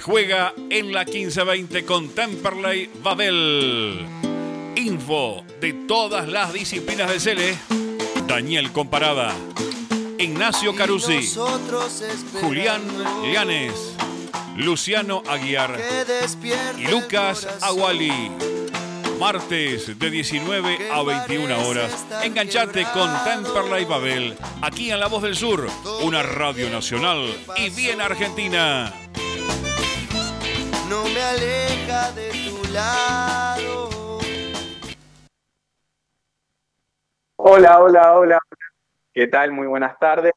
Juega en la 1520 con Temperley Babel. Info de todas las disciplinas de Cele. Daniel Comparada. Ignacio Carusi. Julián Llanes. Luciano Aguiar. Y Lucas Aguali. Martes de 19 a 21 horas. Enganchate con Temperley Babel. Aquí en La Voz del Sur. Una radio nacional y bien argentina no me aleja de tu lado. Hola, hola, hola. ¿Qué tal? Muy buenas tardes.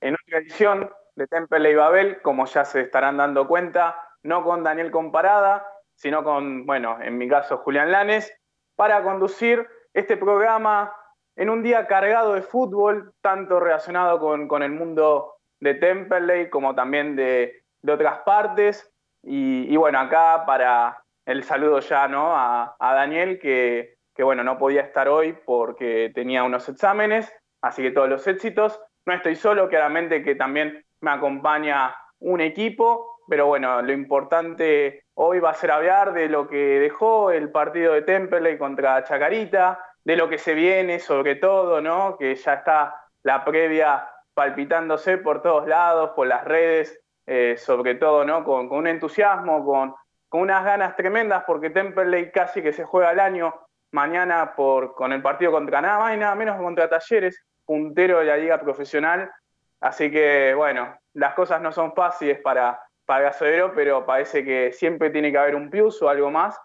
En otra edición de Temple y Babel, como ya se estarán dando cuenta, no con Daniel Comparada, sino con, bueno, en mi caso Julián Lanes, para conducir este programa en un día cargado de fútbol, tanto relacionado con, el mundo de Temperley como también de, de otras partes. Y, bueno, acá para el saludo ya ¿no? a, Daniel, que, bueno, no podía estar hoy porque tenía unos exámenes, así que todos los éxitos. No estoy solo, claramente que también me acompaña un equipo, pero bueno, lo importante hoy va a ser hablar de lo que dejó el partido de Temperley contra Chacarita, de lo que se viene sobre todo, ¿no? Que ya está la previa palpitándose por todos lados, por las redes, eh, sobre todo ¿no? con, un entusiasmo, con, unas ganas tremendas, porque Temperley casi que se juega al año mañana por, con el partido contra nada más y nada menos contra Talleres, puntero de la liga profesional. Así que, bueno, las cosas no son fáciles para, para pero parece que siempre tiene que haber un plus o algo más,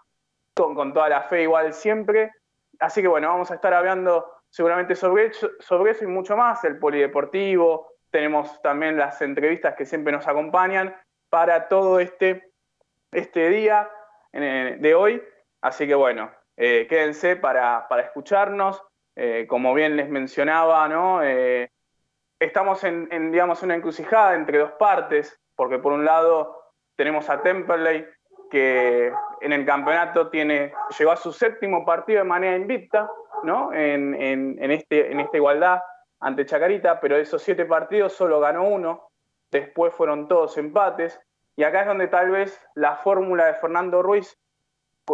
con, con toda la fe igual siempre. Así que, bueno, vamos a estar hablando seguramente sobre, sobre eso y mucho más, el polideportivo, tenemos también las entrevistas que siempre nos acompañan para todo este, este día de hoy. Así que bueno, eh, quédense para, escucharnos. Eh, como bien les mencionaba, ¿no? Eh, estamos en, digamos, una encrucijada entre dos partes, porque por un lado tenemos a Temperley, que en el campeonato tiene, llegó a su séptimo partido de manera invicta, ¿no? En, en, este, en esta igualdad ante Chacarita, pero de esos siete partidos solo ganó uno, después fueron todos empates, y acá es donde tal vez la fórmula de Fernando Ruiz,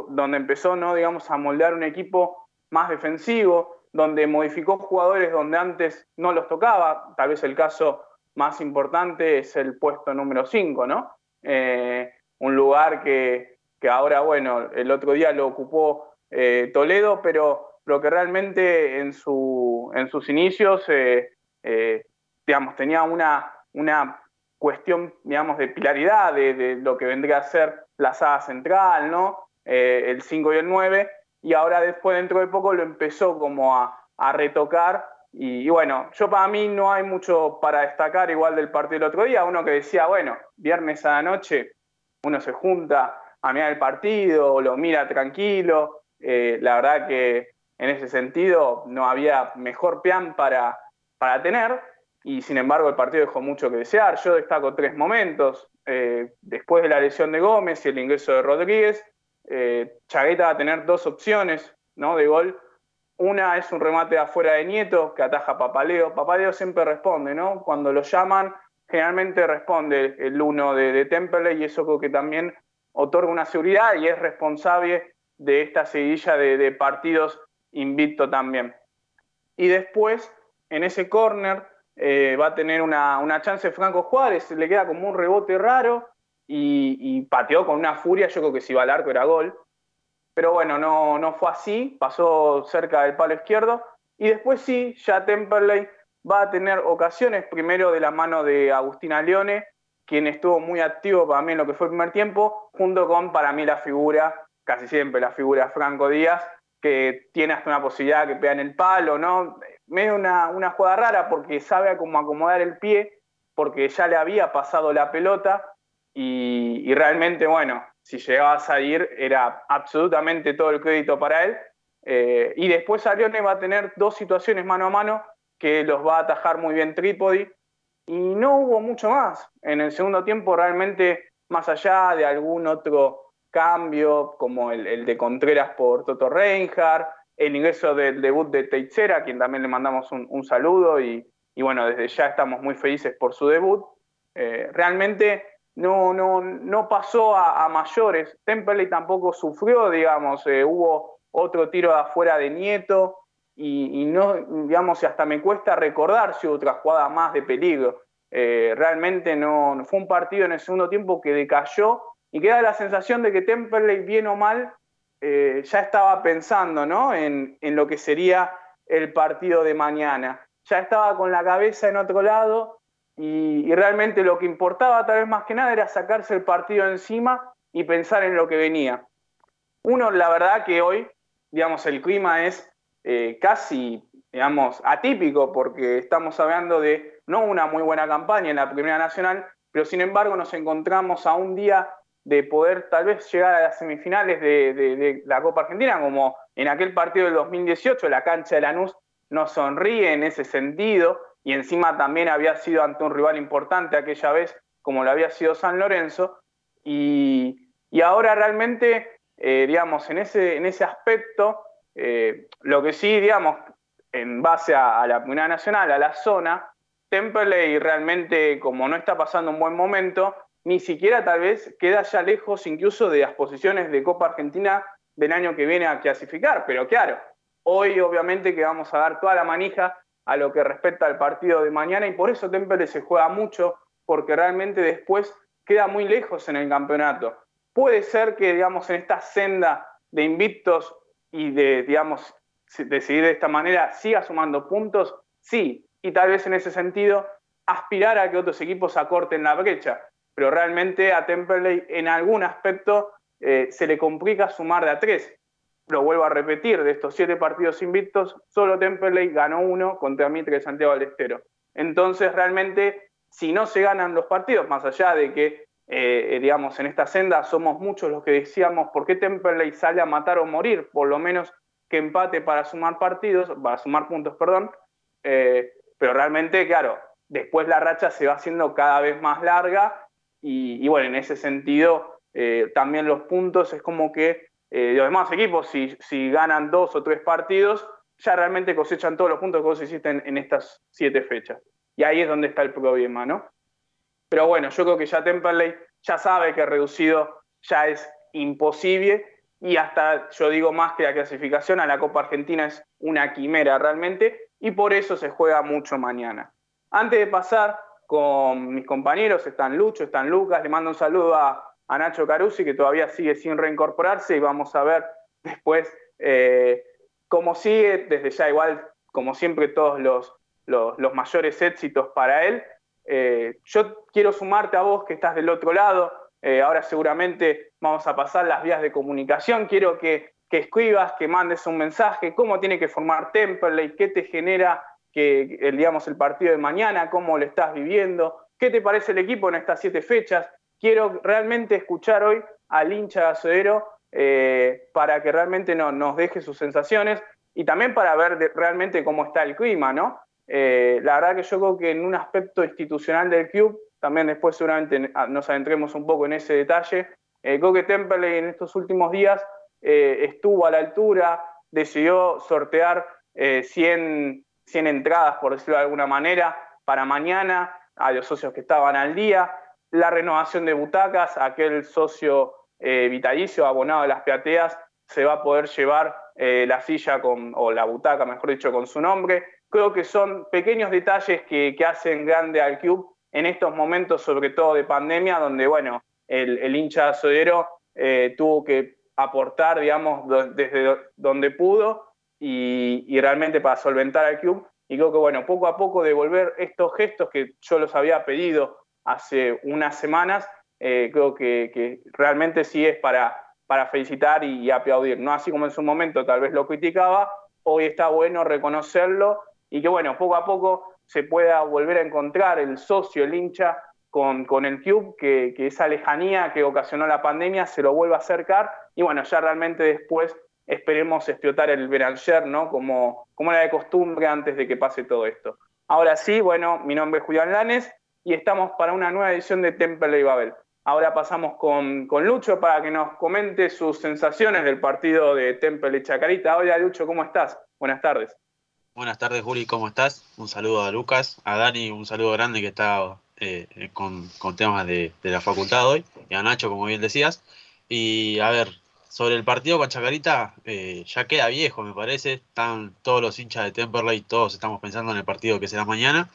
donde empezó, ¿no? digamos, a moldear un equipo más defensivo, donde modificó jugadores donde antes no los tocaba, tal vez el caso más importante es el puesto número 5, ¿no? Eh, un lugar que, ahora, bueno, el otro día lo ocupó eh, Toledo, pero lo que realmente en, su, en sus inicios, eh, eh, digamos, tenía una, una cuestión, digamos, de pilaridad de, lo que vendría a ser la saga central, ¿no? Eh, el 5 y el 9, y ahora después, dentro de poco, lo empezó como a, retocar, y, bueno, yo para mí no hay mucho para destacar igual del partido del otro día, uno que decía, bueno, viernes a la noche, uno se junta a mirar el partido, lo mira tranquilo, la verdad que en ese sentido no había mejor plan para, para tener y sin embargo el partido dejó mucho que desear. Yo destaco tres momentos. Eh, después de la lesión de Gómez y el ingreso de Rodríguez, eh, Chagueta va a tener dos opciones ¿no? de gol. Una es un remate afuera de Nieto que ataja Papaleo. Papaleo siempre responde, ¿no? Cuando lo llaman, generalmente responde el uno de, de Temple y eso creo que también otorga una seguridad y es responsable de esta seguidilla de partidos invicto también. Y después, en ese córner, eh, va a tener una, chance Franco Juárez, le queda como un rebote raro y, pateó con una furia, yo creo que si iba al arco era gol. Pero bueno, no, no fue así, pasó cerca del palo izquierdo. Y después sí, ya Temperley va a tener ocasiones, primero de la mano de Agustina Leone, quien estuvo muy activo para mí en lo que fue el primer tiempo, junto con para mí la figura, casi siempre la figura Franco Díaz, que tiene hasta una posibilidad que pega en el palo, ¿no? Medio una, una jugada rara porque sabe cómo acomodar el pie, porque ya le había pasado la pelota y, realmente, bueno, si llegaba a salir era absolutamente todo el crédito para él. Eh, y después Arione va a tener dos situaciones mano a mano que los va a atajar muy bien Trípodi. Y no hubo mucho más. En el segundo tiempo realmente, más allá de algún otro cambio, como el, de Contreras por Toto Reinhardt, el ingreso del debut de Teixeira, a quien también le mandamos un, saludo y, bueno, desde ya estamos muy felices por su debut. Eh, realmente no, no, no pasó a, mayores. Temperley tampoco sufrió, digamos, eh, hubo otro tiro de afuera de Nieto y, no, digamos, hasta me cuesta recordar si hubo otra jugada más de peligro. Eh, realmente no, fue un partido en el segundo tiempo que decayó y queda la sensación de que Temperley, bien o mal, eh, ya estaba pensando ¿no? en, en lo que sería el partido de mañana. Ya estaba con la cabeza en otro lado y, realmente lo que importaba tal vez más que nada era sacarse el partido encima y pensar en lo que venía. Uno, la verdad que hoy, digamos, el clima es eh, casi, digamos, atípico porque estamos hablando de no una muy buena campaña en la Primera Nacional, pero sin embargo nos encontramos a un día de poder tal vez llegar a las semifinales de, la Copa Argentina, como en aquel partido del 2018, la cancha de Lanús nos sonríe en ese sentido, y encima también había sido ante un rival importante aquella vez, como lo había sido San Lorenzo, y, ahora realmente, eh, digamos, en ese, en ese aspecto, eh, lo que sí, digamos, en base a, la comunidad nacional, a la zona, Temperley realmente, como no está pasando un buen momento, ni siquiera tal vez queda ya lejos incluso de las posiciones de Copa Argentina del año que viene a clasificar, pero claro, hoy obviamente que vamos a dar toda la manija a lo que respecta al partido de mañana y por eso Temple se juega mucho porque realmente después queda muy lejos en el campeonato. Puede ser que, digamos, en esta senda de invictos y de, digamos, decidir de esta manera siga sumando puntos, sí, y tal vez en ese sentido aspirar a que otros equipos acorten la brecha, pero realmente a Temperley en algún aspecto eh, se le complica sumar de a tres lo vuelvo a repetir, de estos siete partidos invictos, solo Temperley ganó uno contra Mitre de Santiago del Estero. Entonces, realmente, si no se ganan los partidos, más allá de que, eh, digamos, en esta senda somos muchos los que decíamos, ¿por qué Temperley sale a matar o morir? Por lo menos que empate para sumar partidos, para sumar puntos, perdón. Eh, pero realmente, claro, después la racha se va haciendo cada vez más larga y, bueno, en ese sentido, eh, también los puntos es como que eh, los demás equipos, si, si, ganan dos o tres partidos, ya realmente cosechan todos los puntos que vos hiciste en, estas siete fechas. Y ahí es donde está el problema, ¿no? Pero bueno, yo creo que ya Temperley ya sabe que reducido ya es imposible y hasta yo digo más que la clasificación a la Copa Argentina es una quimera realmente y por eso se juega mucho mañana. Antes de pasar con mis compañeros, están Lucho, están Lucas, le mando un saludo a, a Nacho Carusi, que todavía sigue sin reincorporarse, y vamos a ver después eh, cómo sigue, desde ya igual, como siempre, todos los, los, mayores éxitos para él. Eh, yo quiero sumarte a vos que estás del otro lado, eh, ahora seguramente vamos a pasar las vías de comunicación, quiero que, que escribas, que mandes un mensaje, cómo tiene que formar Temperley, qué te genera que, digamos, el partido de mañana, cómo lo estás viviendo, qué te parece el equipo en estas siete fechas, quiero realmente escuchar hoy al hincha gasodero eh, para que realmente nos deje sus sensaciones y también para ver realmente cómo está el clima, ¿no? Eh, la verdad que yo creo que en un aspecto institucional del club, también después seguramente nos adentremos un poco en ese detalle, eh, creo que Temperley en estos últimos días estuvo a la altura, decidió sortear 100, 100 entradas, por decirlo de alguna manera, para mañana a los socios que estaban al día, la renovación de butacas, aquel socio eh, vitalicio abonado de las plateas se va a poder llevar eh, la silla con, o la butaca, mejor dicho, con su nombre. Creo que son pequeños detalles que, hacen grande al club en estos momentos, sobre todo de pandemia, donde, bueno, el, hincha sodero eh, tuvo que aportar, digamos, desde donde pudo y, realmente para solventar al club. Y creo que, bueno, poco a poco devolver estos gestos que yo los había pedido hace unas semanas, eh, creo que, realmente sí es para, para felicitar y, aplaudir. No así como en su momento tal vez lo criticaba, hoy está bueno reconocerlo y que bueno, poco a poco se pueda volver a encontrar el socio, el hincha con, con el club, que, esa lejanía que ocasionó la pandemia se lo vuelva a acercar y bueno, ya realmente después esperemos explotar el Beranger, ¿no? Como, como era de costumbre antes de que pase todo esto. Ahora sí, bueno, mi nombre es Julián Lanes, y estamos para una nueva edición de Temple y Babel. Ahora pasamos con, Lucho para que nos comente sus sensaciones del partido de Temple y Chacarita. Hola Lucho, ¿cómo estás? Buenas tardes. Buenas tardes Juli, ¿cómo estás? Un saludo a Lucas, a Dani, un saludo grande que está eh, con, temas de, la facultad hoy, y a Nacho, como bien decías. Y a ver, sobre el partido con Chacarita, eh, ya queda viejo, me parece. Están todos los hinchas de Temperley, todos estamos pensando en el partido que será mañana.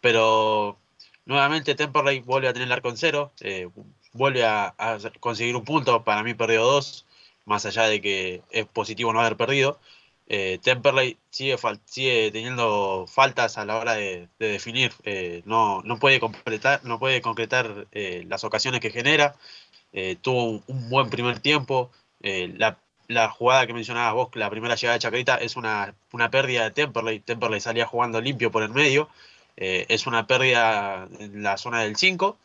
Pero nuevamente Temperley vuelve a tener el arco en cero, vuelve a, conseguir un punto. Para mí perdió dos, más allá de que es positivo no haber perdido eh, Temperley sigue, sigue teniendo faltas a la hora de, definir, eh, no, no, puede completar, no puede concretar eh, las ocasiones que genera, eh, tuvo un, buen primer tiempo, la, la, jugada que mencionabas vos, la primera llegada de Chacarita, es una, una pérdida de Temperley, Temperley salía jugando limpio por el medio, es una pérdida en la zona del 5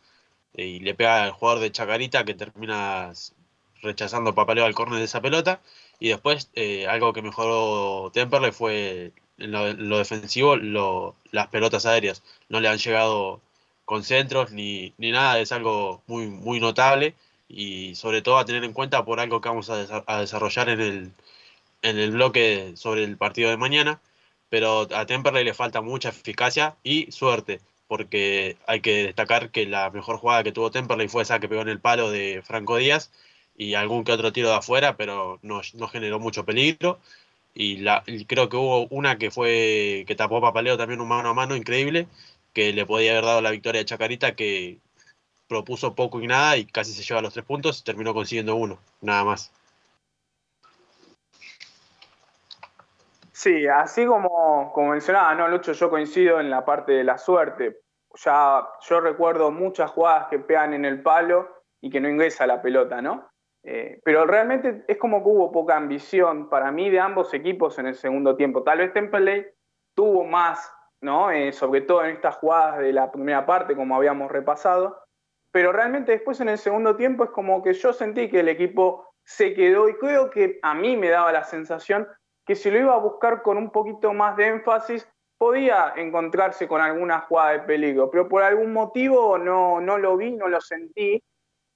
y le pega al jugador de Chacarita que termina rechazando papaleo al córner de esa pelota. Y después, eh, algo que mejoró Temperley fue en lo, defensivo, las pelotas aéreas. No le han llegado con centros ni, ni, nada, es algo muy, muy notable y sobre todo a tener en cuenta por algo que vamos a, desarrollar en el, en el bloque sobre el partido de mañana. Pero a Temperley le falta mucha eficacia y suerte, porque hay que destacar que la mejor jugada que tuvo Temperley fue esa que pegó en el palo de Franco Díaz y algún que otro tiro de afuera, pero no, generó mucho peligro. Y, la, creo que hubo una que fue que tapó Papaleo también un mano a mano increíble, que le podía haber dado la victoria a Chacarita, que propuso poco y nada y casi se lleva los tres puntos y terminó consiguiendo uno, nada más. Sí, así como, como mencionaba, ¿no, Lucho? Yo coincido en la parte de la suerte. Ya yo recuerdo muchas jugadas que pegan en el palo y que no ingresa la pelota, ¿no? Eh, pero realmente es como que hubo poca ambición para mí de ambos equipos en el segundo tiempo. Tal vez Temperley tuvo más, ¿no? Eh, sobre todo en estas jugadas de la primera parte, como habíamos repasado. Pero realmente después en el segundo tiempo es como que yo sentí que el equipo se quedó y creo que a mí me daba la sensación que si lo iba a buscar con un poquito más de énfasis, podía encontrarse con alguna jugada de peligro, pero por algún motivo no, no lo vi, no lo sentí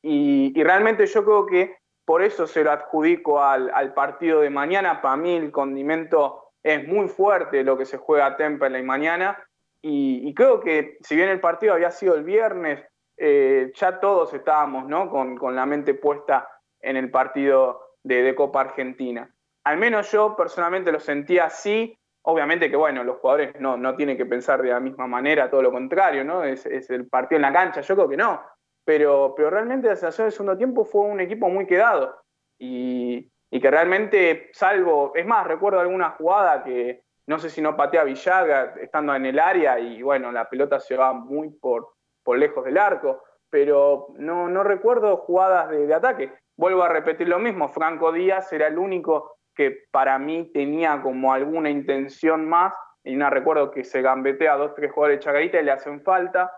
y, realmente yo creo que por eso se lo adjudico al, partido de mañana. Para mí el condimento es muy fuerte lo que se juega a Temperley mañana. Y, creo que si bien el partido había sido el viernes, eh, ya todos estábamos ¿no? con, la mente puesta en el partido de, Copa Argentina. Al menos yo personalmente lo sentía así. Obviamente que, bueno, los jugadores no, no tienen que pensar de la misma manera, todo lo contrario, ¿no? Es, es el partido en la cancha. Yo creo que no pero, pero realmente la sensación del segundo tiempo fue un equipo muy quedado y, que realmente, salvo, es más, recuerdo alguna jugada que no sé si no patea Villaga estando en el área y bueno, la pelota se va muy por, por lejos del arco, pero no, recuerdo jugadas de, ataque. Vuelvo a repetir lo mismo, Franco Díaz era el único que para mí tenía como alguna intención más, y no recuerdo que se gambetea a dos, tres jugadores de Chacarita y le hacen falta,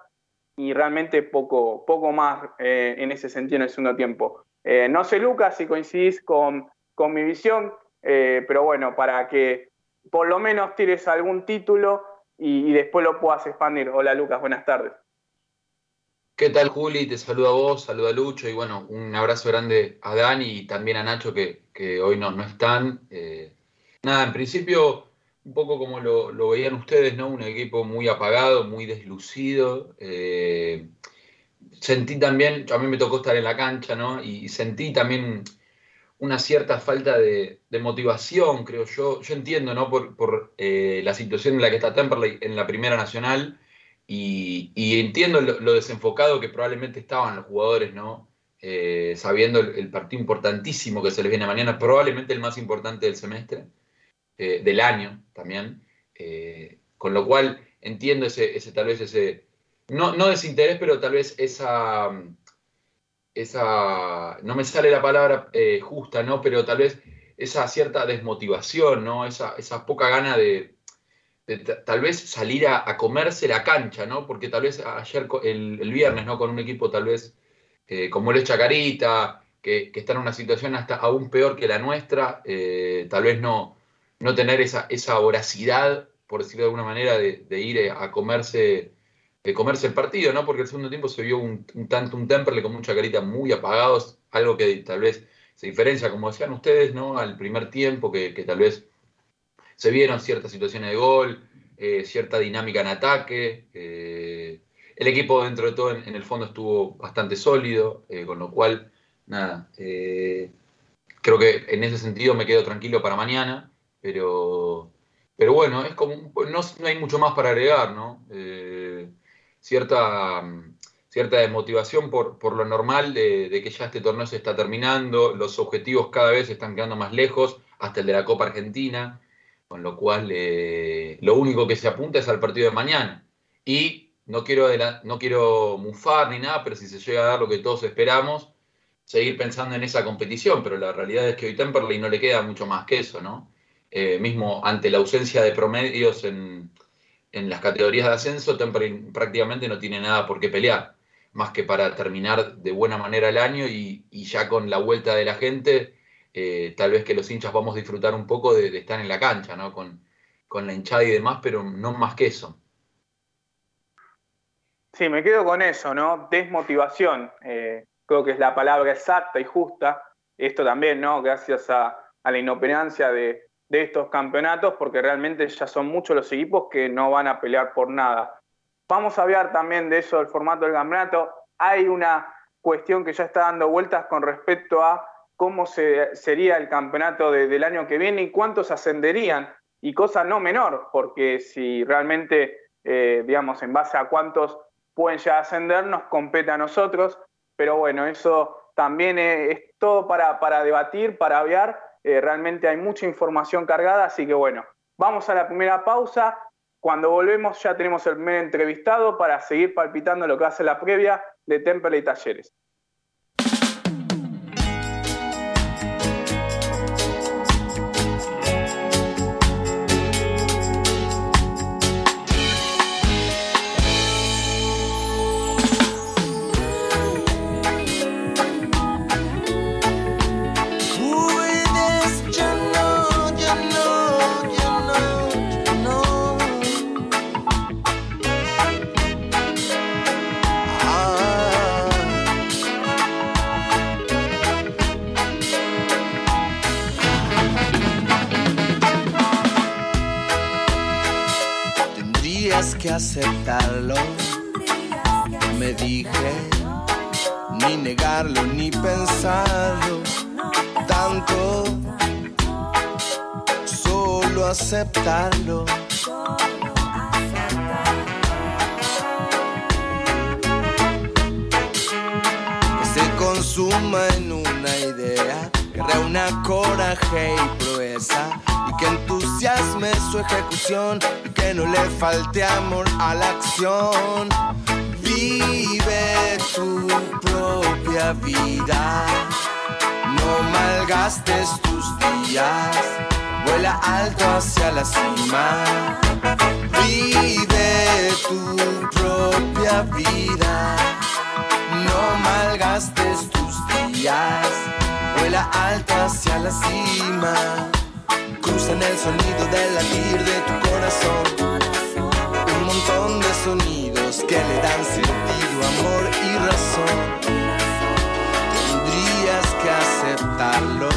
y realmente poco, poco más eh, en ese sentido en el segundo tiempo. Eh, no sé, Lucas, si coincidís con, con mi visión, eh, pero bueno, para que por lo menos tires algún título y, después lo puedas expandir. Hola Lucas, buenas tardes. ¿Qué tal Juli? Te saludo a vos, saludo a Lucho y bueno, un abrazo grande a Dani y también a Nacho que, que hoy no, no están. nada, en principio un poco como lo, veían ustedes, ¿no? Un equipo muy apagado, muy deslucido. Eh, sentí también, a mí me tocó estar en la cancha, ¿no? Y sentí también una cierta falta de, motivación, creo yo. Yo entiendo, ¿no? Por, eh, la situación en la que está Temperley en la Primera Nacional y, entiendo lo, desenfocado que probablemente estaban los jugadores, ¿no? Eh, sabiendo el, partido importantísimo que se les viene mañana, probablemente el más importante del semestre. Eh, del año también, eh, con lo cual entiendo ese, ese tal vez ese, no, no, desinterés, pero tal vez esa, esa, no me sale la palabra justa, ¿no? Pero tal vez esa cierta desmotivación, ¿no? Esa, esa poca gana de, tal vez salir a, comerse la cancha, ¿no? Porque tal vez ayer, el, el viernes, ¿no? Con un equipo tal vez como el Chacarita, que, que, está en una situación hasta aún peor que la nuestra, tal vez no, no tener esa, esa voracidad, por decirlo de alguna manera, de, ir eh, a comerse, de comerse el partido, ¿no? Porque el segundo tiempo se vio un, tanto un Temperley con mucha carita muy apagados, algo que tal vez se diferencia, como decían ustedes, ¿no? Al primer tiempo, que, tal vez se vieron ciertas situaciones de gol, eh, cierta dinámica en ataque. Eh, el equipo dentro de todo en, el fondo estuvo bastante sólido, eh, con lo cual, nada, creo que en ese sentido me quedo tranquilo para mañana, pero, pero bueno, es como, no, hay mucho más para agregar, ¿no? Cierta, cierta desmotivación por, por lo normal de, de, que ya este torneo se está terminando, los objetivos cada vez están quedando más lejos, hasta el de la Copa Argentina, con lo cual lo único que se apunta es al partido de mañana. Y no quiero, no quiero mufar ni nada, pero si se llega a dar lo que todos esperamos, seguir pensando en esa competición, pero la realidad es que hoy Temperley no le queda mucho más que eso, ¿no? Eh, mismo ante la ausencia de promedios en, las categorías de ascenso, Temperley prácticamente no tiene nada por qué pelear, más que para terminar de buena manera el año y, ya con la vuelta de la gente, eh, tal vez que los hinchas vamos a disfrutar un poco de, estar en la cancha, ¿no? Con, con la hinchada y demás, pero no más que eso. Sí, me quedo con eso, ¿no? Desmotivación. Eh, creo que es la palabra exacta y justa. Esto también, ¿no? Gracias a, la inoperancia de, estos campeonatos, porque realmente ya son muchos los equipos que no van a pelear por nada. Vamos a hablar también de eso, del formato del campeonato. Hay una cuestión que ya está dando vueltas con respecto a cómo sería el campeonato del año que viene y cuántos ascenderían. Y cosa no menor, porque si realmente, eh, digamos, en base a cuántos pueden ya ascender, nos compete a nosotros, pero bueno, eso también es, todo para, debatir, para aviar, eh, realmente hay mucha información cargada, así que bueno, vamos a la primera pausa, cuando volvemos ya tenemos el primer entrevistado para seguir palpitando lo que hace la previa de Temple y Talleres. Aceptarlo. Me dije, ni negarlo ni pensarlo tanto, solo aceptarlo. Que se consuma en una idea, que reúna coraje y proeza y que entusiasme su ejecución que no le falte amor a la acción. Vive tu propia vida, no malgastes tus días, vuela alto hacia la cima. Vive tu propia vida, no malgastes tus días, vuela alto hacia la cima en el sonido del latir de tu corazón. Un montón de sonidos que le dan sentido, amor y razón. Tendrías que aceptarlo.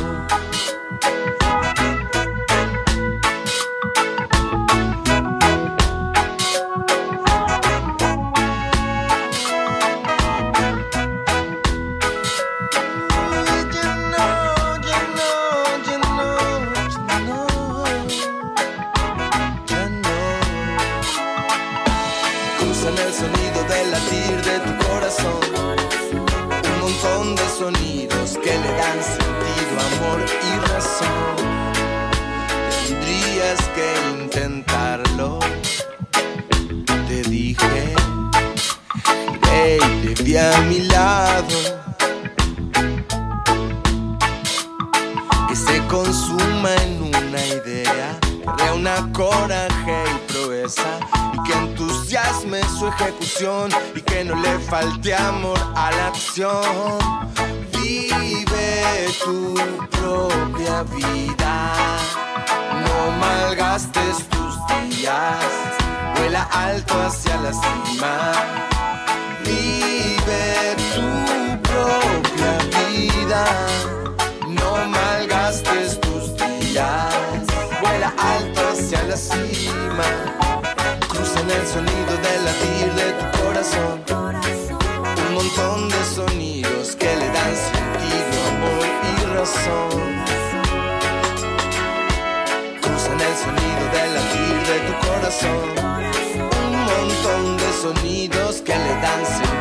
Vive tu propia vida, no malgastes tus días, vuela alto hacia la cima. Sonidos que le dan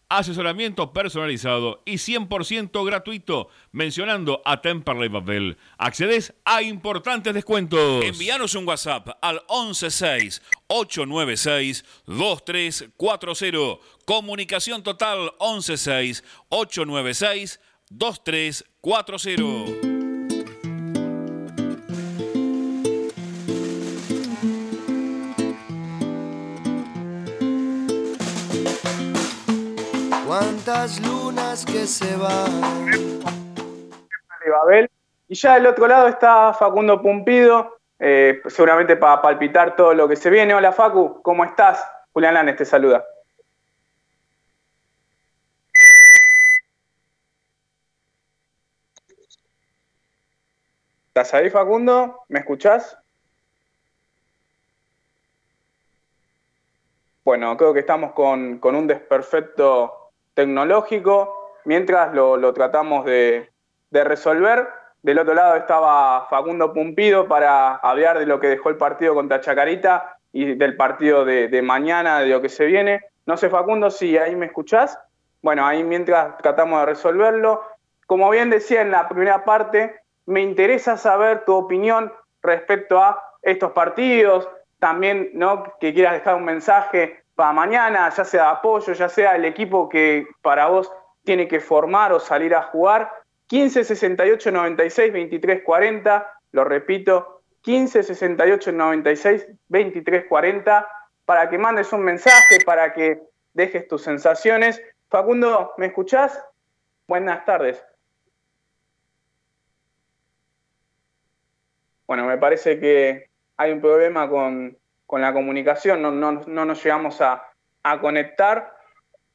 asesoramiento personalizado y 100% gratuito, mencionando a Temperley Babel. Accedes a importantes descuentos. Envíanos un WhatsApp al 116-896-2340. Comunicación total 116-896-2340. Cuántas lunas que se van. Y ya del otro lado está Facundo Pumpido, eh, seguramente para palpitar todo lo que se viene. Hola Facu, ¿cómo estás? Julián Lanes te saluda. ¿Estás ahí Facundo? ¿Me escuchás? Bueno, creo que estamos con, con un desperfecto tecnológico. Mientras lo, tratamos de, de resolver, del otro lado estaba Facundo Pumpido para hablar de lo que dejó el partido contra Chacarita y del partido de, de mañana, de lo que se viene. No sé, Facundo, si ahí me escuchás. Bueno, ahí mientras tratamos de resolverlo. Como bien decía en la primera parte, me interesa saber tu opinión respecto a estos partidos. También, ¿no? Que quieras dejar un mensaje para mañana, ya sea de apoyo, ya sea el equipo que para vos tiene que formar o salir a jugar. 15 68 96 23 40, lo repito, 15 68 96 23 40, para que mandes un mensaje, para que dejes tus sensaciones. Facundo, ¿me escuchás? Buenas tardes. Bueno, me parece que hay un problema con, con la comunicación, no, no, no nos llegamos a, a, conectar,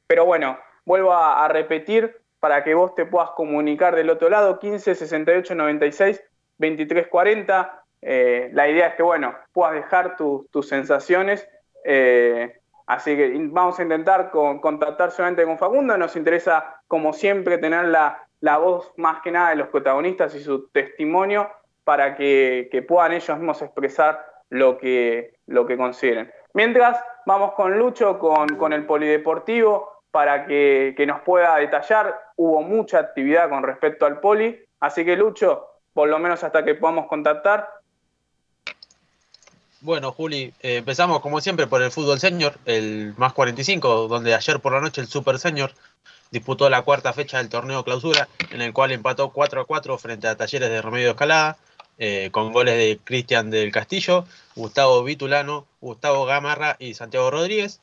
pero bueno, vuelvo a, repetir para que vos te puedas comunicar del otro lado, 15 68 96 23 40. Eh, la idea es que, bueno, puedas dejar tu, tus sensaciones. Eh, así que vamos a intentar con, contactar solamente con Facundo. Nos interesa, como siempre, tener la, la, voz más que nada de los protagonistas y su testimonio para que, que puedan ellos mismos expresar lo que, lo que consideren. Mientras, vamos con Lucho, con, con el polideportivo para que, que, nos pueda detallar. Hubo mucha actividad con respecto al poli, así que Lucho, por lo menos hasta que podamos contactar. Bueno, Juli, eh, empezamos como siempre por el fútbol senior, el más 45, donde ayer por la noche el Super Senior disputó la cuarta fecha del torneo clausura, en el cual empató 4 a 4 frente a Talleres de Remedio Escalada, eh, con goles de Cristian del Castillo, Gustavo Vitulano, Gustavo Gamarra y Santiago Rodríguez.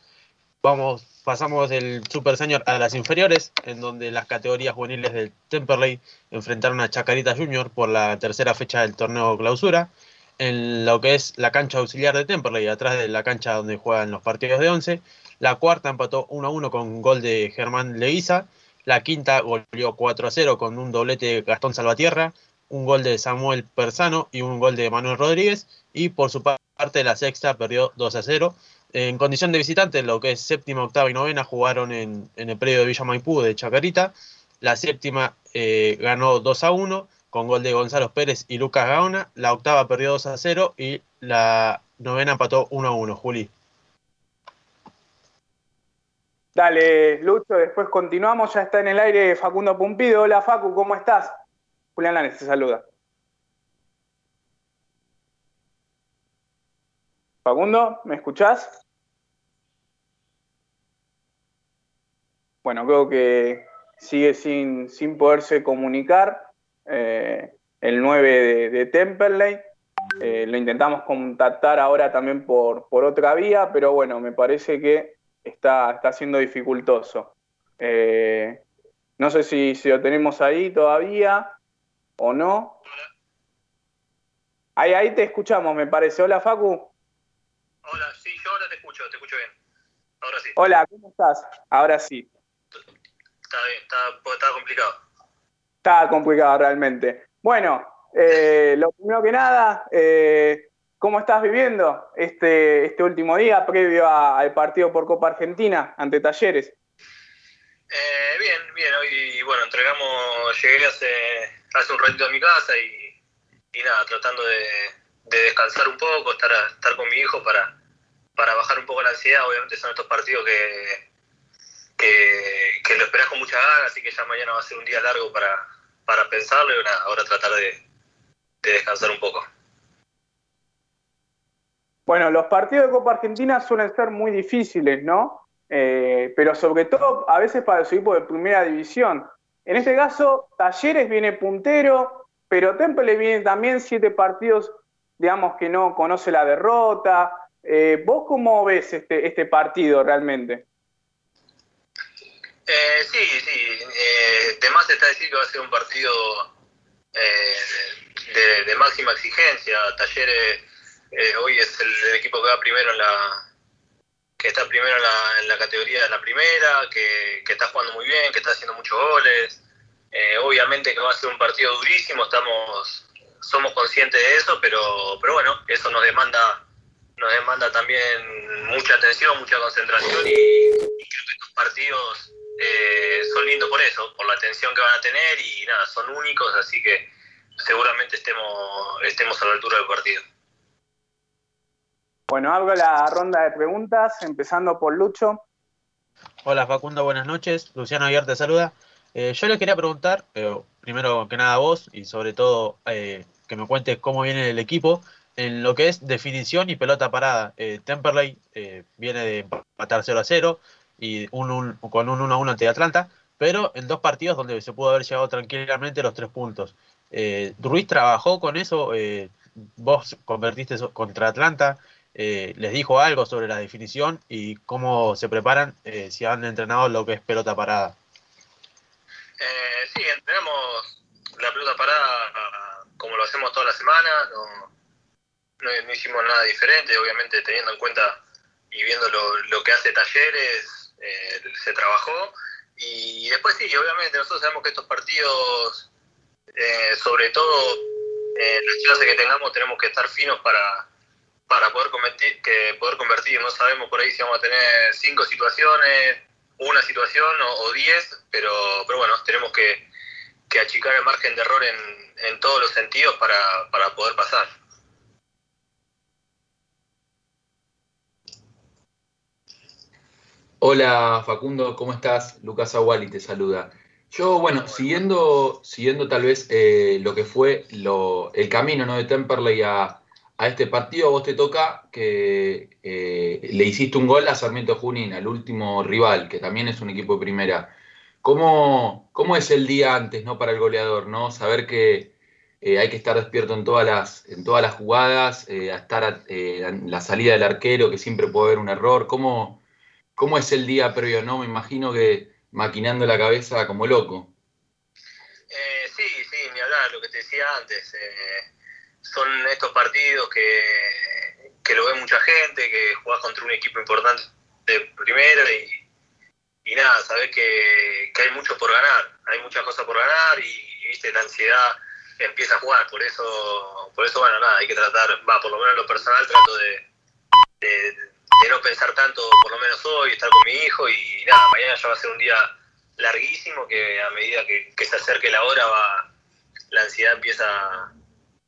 Vamos, pasamos del Super Senior a las inferiores, en donde las categorías juveniles del Temperley enfrentaron a Chacarita Junior por la tercera fecha del torneo clausura. En lo que es la cancha auxiliar de Temperley, atrás de la cancha donde juegan los partidos de 11. La cuarta empató 1 a 1 con gol de Germán Leguiza. La quinta goleó 4 a 0 con un doblete de Gastón Salvatierra, un gol de Samuel Persano y un gol de Manuel Rodríguez. Y por su parte, la sexta perdió 2 a 0 en condición de visitante, lo que es séptima, octava y novena jugaron en, el predio de Villa Maipú de Chacarita. La séptima eh, ganó 2 a 1 con gol de Gonzalo Pérez y Lucas Gaona. La octava perdió 2 a 0 y la novena empató 1 a 1. Juli. Dale, Lucho, después continuamos. Ya está en el aire Facundo Pumpido. Hola, Facu, ¿cómo estás? Julián Lanes te saluda. Facundo, ¿me escuchás? Bueno, creo que sigue sin, sin poderse comunicar, eh, el 9 de, Temperley. Eh, lo intentamos contactar ahora también por, por, otra vía, pero bueno, me parece que está, está siendo dificultoso. Eh, no sé si, si, lo tenemos ahí todavía o no. Ahí, ahí te escuchamos, me parece. Hola, Facu. Hola, sí, yo ahora te escucho, te escucho bien. Ahora sí. Hola, ¿cómo estás? Ahora sí. Está bien, está, complicado. Está complicado realmente. Bueno, eh, lo primero que nada, eh, ¿cómo estás viviendo este, este último día previo al partido por Copa Argentina ante Talleres? Eh, bien, bien, hoy bueno, entregamos, llegué hace, hace un ratito a mi casa y, nada, tratando de, descansar un poco, estar, estar con mi hijo para, para bajar un poco la ansiedad. Obviamente son estos partidos que, que, lo esperás con mucha ganas, así que ya mañana va a ser un día largo para, para pensarlo y ahora tratar de, descansar un poco. Bueno, los partidos de Copa Argentina suelen ser muy difíciles, ¿no? Eh, pero sobre todo a veces para los equipos de primera división. En este caso, Talleres viene puntero, pero Temple viene también siete partidos, digamos, que no conoce la derrota. Eh, ¿Vos cómo ves este, este partido realmente? Eh, sí, sí. Eh, más está decir que va a ser un partido eh, de, máxima exigencia. Talleres eh, hoy es el, equipo que va primero en la que está primero en la, categoría de la primera, que, está jugando muy bien, que está haciendo muchos goles. obviamente que va a ser un partido durísimo, estamos somos conscientes de eso, pero pero bueno, eso nos demanda nos demanda también mucha atención, mucha concentración y, y creo que estos partidos eh, son lindos por eso, por la atención que van a tener y nada, son únicos, así que seguramente estemos, estemos a la altura del partido. Bueno, abro la ronda de preguntas, empezando por Lucho. Hola Facundo, buenas noches. Luciano Aguiar te saluda. Eh, yo les quería preguntar, eh, primero que nada a vos y sobre todo que me cuentes cómo viene el equipo en lo que es definición y pelota parada. Temperley viene de empatar 0 a 0, y un, con un 1-1 ante Atlanta, pero en dos partidos donde se pudo haber llevado tranquilamente los tres puntos. Eh, Ruiz trabajó con eso, eh, vos convertiste contra Atlanta, eh, les dijo algo sobre la definición y cómo se preparan si han entrenado lo que es pelota parada. sí, entrenamos la pelota parada como lo hacemos toda la semana, no, hicimos nada diferente, obviamente teniendo en cuenta y viendo lo, lo que hace Talleres, eh, se trabajó. Y después sí, obviamente nosotros sabemos que estos partidos, eh, sobre todo en las clases que tengamos, tenemos que estar finos para, para poder, convertir, que poder convertir. No sabemos por ahí si vamos a tener cinco situaciones, una situación o, diez, pero, pero bueno, tenemos que, que achicar el margen de error en, en todos los sentidos para, para poder pasar. Hola Facundo, ¿cómo estás? Lucas Aguali te saluda. Yo, bueno, siguiendo, siguiendo tal vez eh, lo que fue lo, el camino ¿no? de Temperley a, este partido, vos te toca que eh, le hiciste un gol a Sarmiento Junín, al último rival, que también es un equipo de primera. ¿Cómo, cómo es el día antes ¿no? para el goleador? ¿no? Saber que eh, hay que estar despierto en todas las, en todas las jugadas, a estar en la salida del arquero, que siempre puede haber un error. ¿Cómo, ¿Cómo es el día previo, no? Me imagino que maquinando la cabeza como loco. Eh, sí, sí, ni hablar, lo que te decía antes. Son estos partidos que, que lo ve mucha gente, que jugás contra un equipo importante de primero y, y nada, sabes que, que, hay mucho por ganar, hay muchas cosas por ganar y, viste, la ansiedad empieza a jugar, por eso, por eso bueno, nada, hay que tratar, va, por lo menos en lo personal trato de, de de no pensar tanto, por lo menos hoy, estar con mi hijo y nada, mañana ya va a ser un día larguísimo que a medida que, se acerque la hora va la ansiedad empieza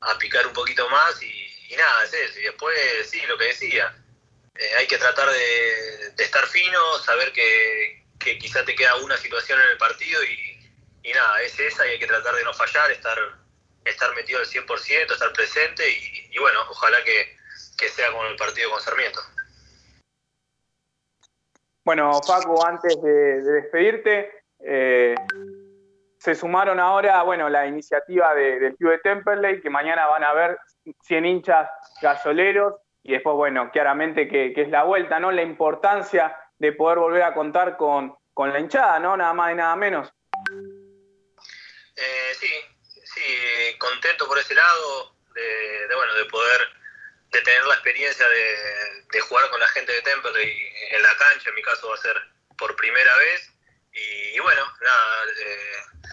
a, picar un poquito más y, nada, es eso. Y después, sí, lo que decía, eh, hay que tratar de, estar fino, saber que, que, quizá te queda una situación en el partido y, y, nada, es esa y hay que tratar de no fallar, estar, estar metido al 100%, estar presente y, bueno, ojalá que, que sea como el partido con Sarmiento. Bueno, Paco, antes de, despedirte, Eh, se sumaron ahora, bueno, la iniciativa del club de Temperley, que mañana van a ver 100 hinchas gasoleros y después, bueno, claramente que, es la vuelta, ¿no? La importancia de poder volver a contar con, con la hinchada, ¿no? Nada más y nada menos. Eh, sí, sí, contento por ese lado, de, bueno, de poder de tener la experiencia de, jugar con la gente de Temperley en la cancha, en mi caso va a ser por primera vez. Y, bueno, nada, eh,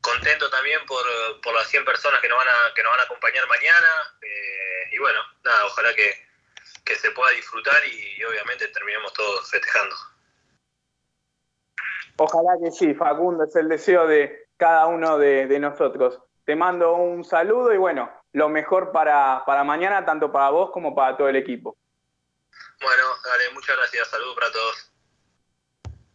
contento también por, por, las 100 personas que nos van a, que nos van a acompañar mañana. Eh, y bueno, nada, ojalá que, que se pueda disfrutar y, obviamente terminemos todos festejando. Ojalá que sí, Facundo, es el deseo de cada uno de, de nosotros. Te mando un saludo y bueno, lo mejor para, para mañana, tanto para vos como para todo el equipo. Bueno, dale, muchas gracias, saludos para todos.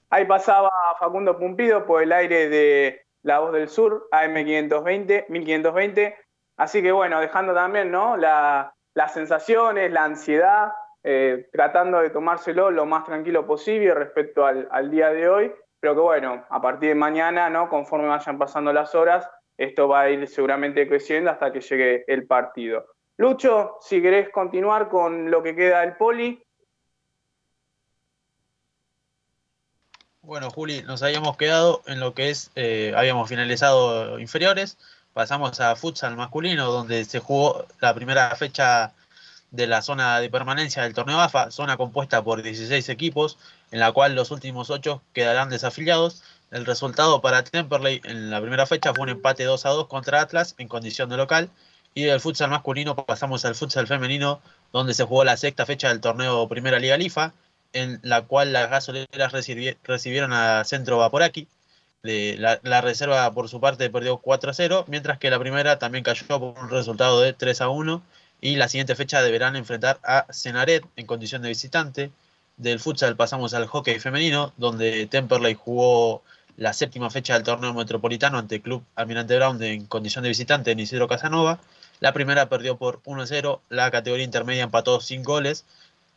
Ahí pasaba Facundo Pumpido por el aire de La Voz del Sur, AM520, 1520. Así que bueno, dejando también ¿no? las sensaciones, la ansiedad, eh, tratando de tomárselo lo más tranquilo posible respecto al, día de hoy. Pero que bueno, a partir de mañana, ¿no? conforme vayan pasando las horas, esto va a ir seguramente creciendo hasta que llegue el partido. Lucho, si querés continuar con lo que queda del poli, Bueno, Juli, nos habíamos quedado en lo que es, eh, habíamos finalizado inferiores, pasamos a futsal masculino, donde se jugó la primera fecha de la zona de permanencia del torneo AFA, zona compuesta por 16 equipos, en la cual los últimos 8 quedarán desafiliados. El resultado para Temperley en la primera fecha fue un empate 2 a 2 contra Atlas en condición de local. Y del futsal masculino pasamos al futsal femenino, donde se jugó la sexta fecha del torneo Primera Liga Lifa, en la cual las gasoleras recibieron a Centro Vaporaki. La, la, reserva por su parte perdió 4 a 0, mientras que la primera también cayó por un resultado de 3 a 1 y la siguiente fecha deberán enfrentar a Senaret en condición de visitante. Del futsal pasamos al hockey femenino, donde Temperley jugó la séptima fecha del torneo metropolitano ante el Club Almirante Brown en condición de visitante en Isidro Casanova. La primera perdió por 1 a 0, la categoría intermedia empató sin goles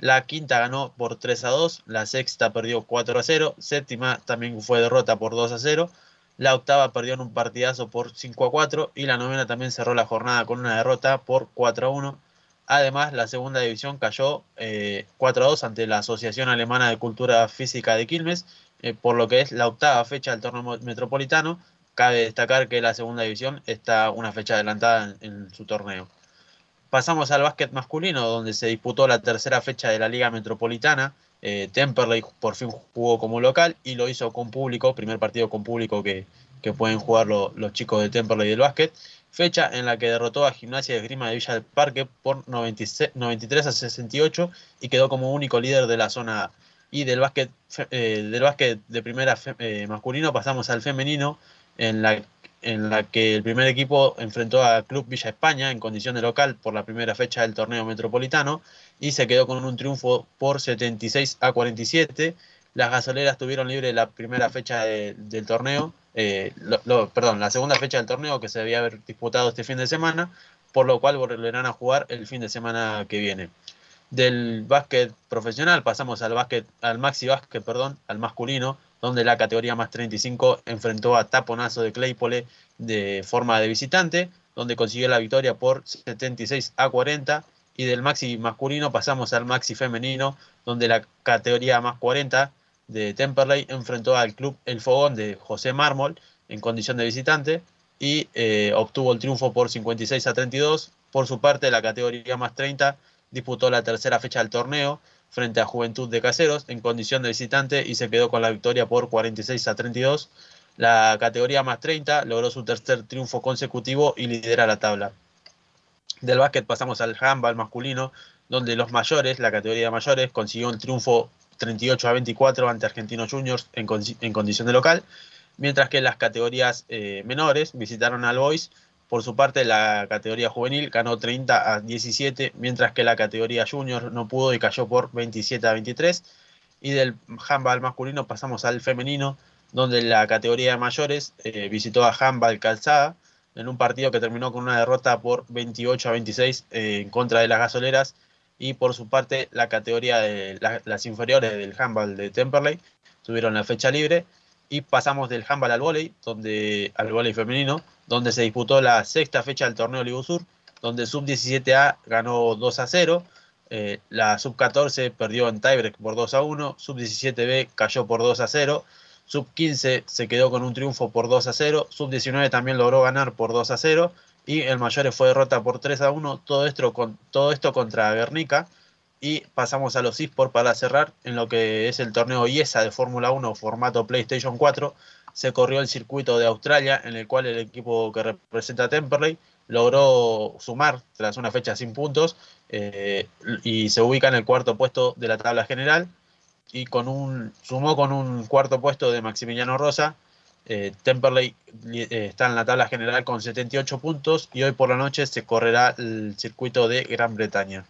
la quinta ganó por 3 a 2, la sexta perdió 4 a 0, séptima también fue derrota por 2 a 0, la octava perdió en un partidazo por 5 a 4 y la novena también cerró la jornada con una derrota por 4 a 1. Además, la segunda división cayó 4 eh, a 2 ante la Asociación Alemana de Cultura Física de Quilmes, eh, por lo que es la octava fecha del torneo metropolitano. Cabe destacar que la segunda división está una fecha adelantada en su torneo. Pasamos al básquet masculino, donde se disputó la tercera fecha de la Liga Metropolitana. Eh, Temperley por fin jugó como local y lo hizo con público, primer partido con público que, pueden jugar los chicos de Temperley del básquet. Fecha en la que derrotó a Gimnasia de Grima de Villa del Parque por 93 a 68 y quedó como único líder de la zona A. Y del básquet, eh, del básquet de primera eh, masculino pasamos al femenino, en la en la que el primer equipo enfrentó a Club Villa España en condición de local por la primera fecha del torneo metropolitano y se quedó con un triunfo por 76 a 47. Las gasoleras tuvieron libre la primera fecha del torneo, eh, perdón, la segunda fecha del torneo que se debía haber disputado este fin de semana, por lo cual volverán a jugar el fin de semana que viene. Del básquet profesional pasamos al básquet, al maxi básquet, perdón, al masculino, donde la categoría más 35 enfrentó a Taponazo de Claypole de forma de visitante, donde consiguió la victoria por 76 a 40. Y del maxi masculino pasamos al maxi femenino, donde la categoría más 40 de Temperley enfrentó al club El Fogón de José Mármol en condición de visitante y eh, obtuvo el triunfo por 56 a 32. Por su parte, la categoría más 30 disputó la tercera fecha del torneo, frente a Juventud de Caseros en condición de visitante y se quedó con la victoria por 46 a 32. La categoría más 30 logró su tercer triunfo consecutivo y lidera la tabla. Del básquet pasamos al handball masculino, donde los mayores, la categoría de mayores, consiguió un triunfo 38 a 24 ante Argentinos Juniors en, condición de local, mientras que las categorías eh, menores visitaron al Boys por su parte, la categoría juvenil ganó 30 a 17, mientras que la categoría junior no pudo y cayó por 27 a 23. Y del handball masculino pasamos al femenino, donde la categoría de mayores eh, visitó a handball calzada en un partido que terminó con una derrota por 28 a 26 eh, en contra de las gasoleras. Y por su parte, la categoría de las inferiores del handball de Temperley tuvieron la fecha libre y pasamos del handball al vóley, donde, al femenino, donde se disputó la sexta fecha del torneo Ligo Sur, donde Sub-17A ganó 2 a 0, eh, la Sub-14 perdió en tiebreak por 2 a 1, Sub-17B cayó por 2 a 0, Sub-15 se quedó con un triunfo por 2 a 0, Sub-19 también logró ganar por 2 a 0, y el Mayores fue derrota por 3 a 1, todo esto, con, todo esto contra Guernica, y pasamos a los eSports para cerrar en lo que es el torneo IESA de Fórmula 1 formato PlayStation 4. Se corrió el circuito de Australia en el cual el equipo que representa a Temperley logró sumar tras una fecha sin puntos eh, y se ubica en el cuarto puesto de la tabla general y con un sumó con un cuarto puesto de Maximiliano Rosa. Eh, Temperley eh, está en la tabla general con 78 puntos y hoy por la noche se correrá el circuito de Gran Bretaña.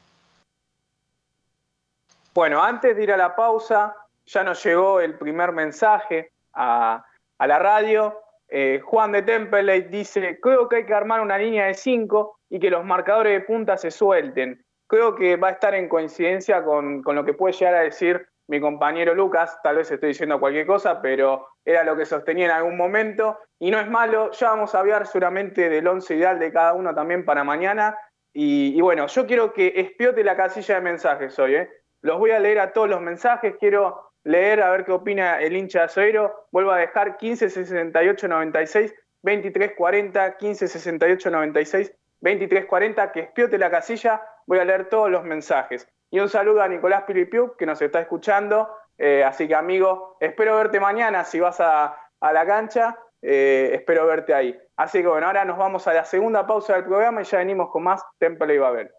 Bueno, antes de ir a la pausa, ya nos llegó el primer mensaje a, la radio. Eh, Juan de Template dice, creo que hay que armar una línea de 5 y que los marcadores de punta se suelten. Creo que va a estar en coincidencia con, con, lo que puede llegar a decir mi compañero Lucas, tal vez estoy diciendo cualquier cosa, pero era lo que sostenía en algún momento, y no es malo, ya vamos a hablar seguramente del once ideal de cada uno también para mañana, y, y bueno, yo quiero que espiote la casilla de mensajes hoy, ¿eh? Los voy a leer a todos los mensajes. Quiero leer a ver qué opina el hincha de Azoero. Vuelvo a dejar 15 68 96 23 40 15 68 96 23 40 que espiote la casilla. Voy a leer todos los mensajes. Y un saludo a Nicolás Pilipiuk que nos está escuchando. Eh, así que amigo, espero verte mañana si vas a, la cancha. Eh, espero verte ahí. Así que bueno, ahora nos vamos a la segunda pausa del programa y ya venimos con más Temple y Babel.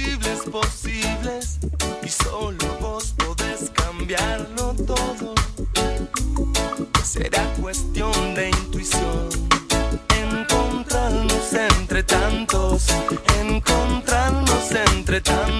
imposibles posibles y solo vos podés cambiarlo todo. Será cuestión de intuición. Encontrarnos entre tantos, encontrarnos entre tantos.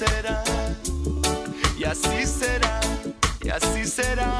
será, y así será, y así será.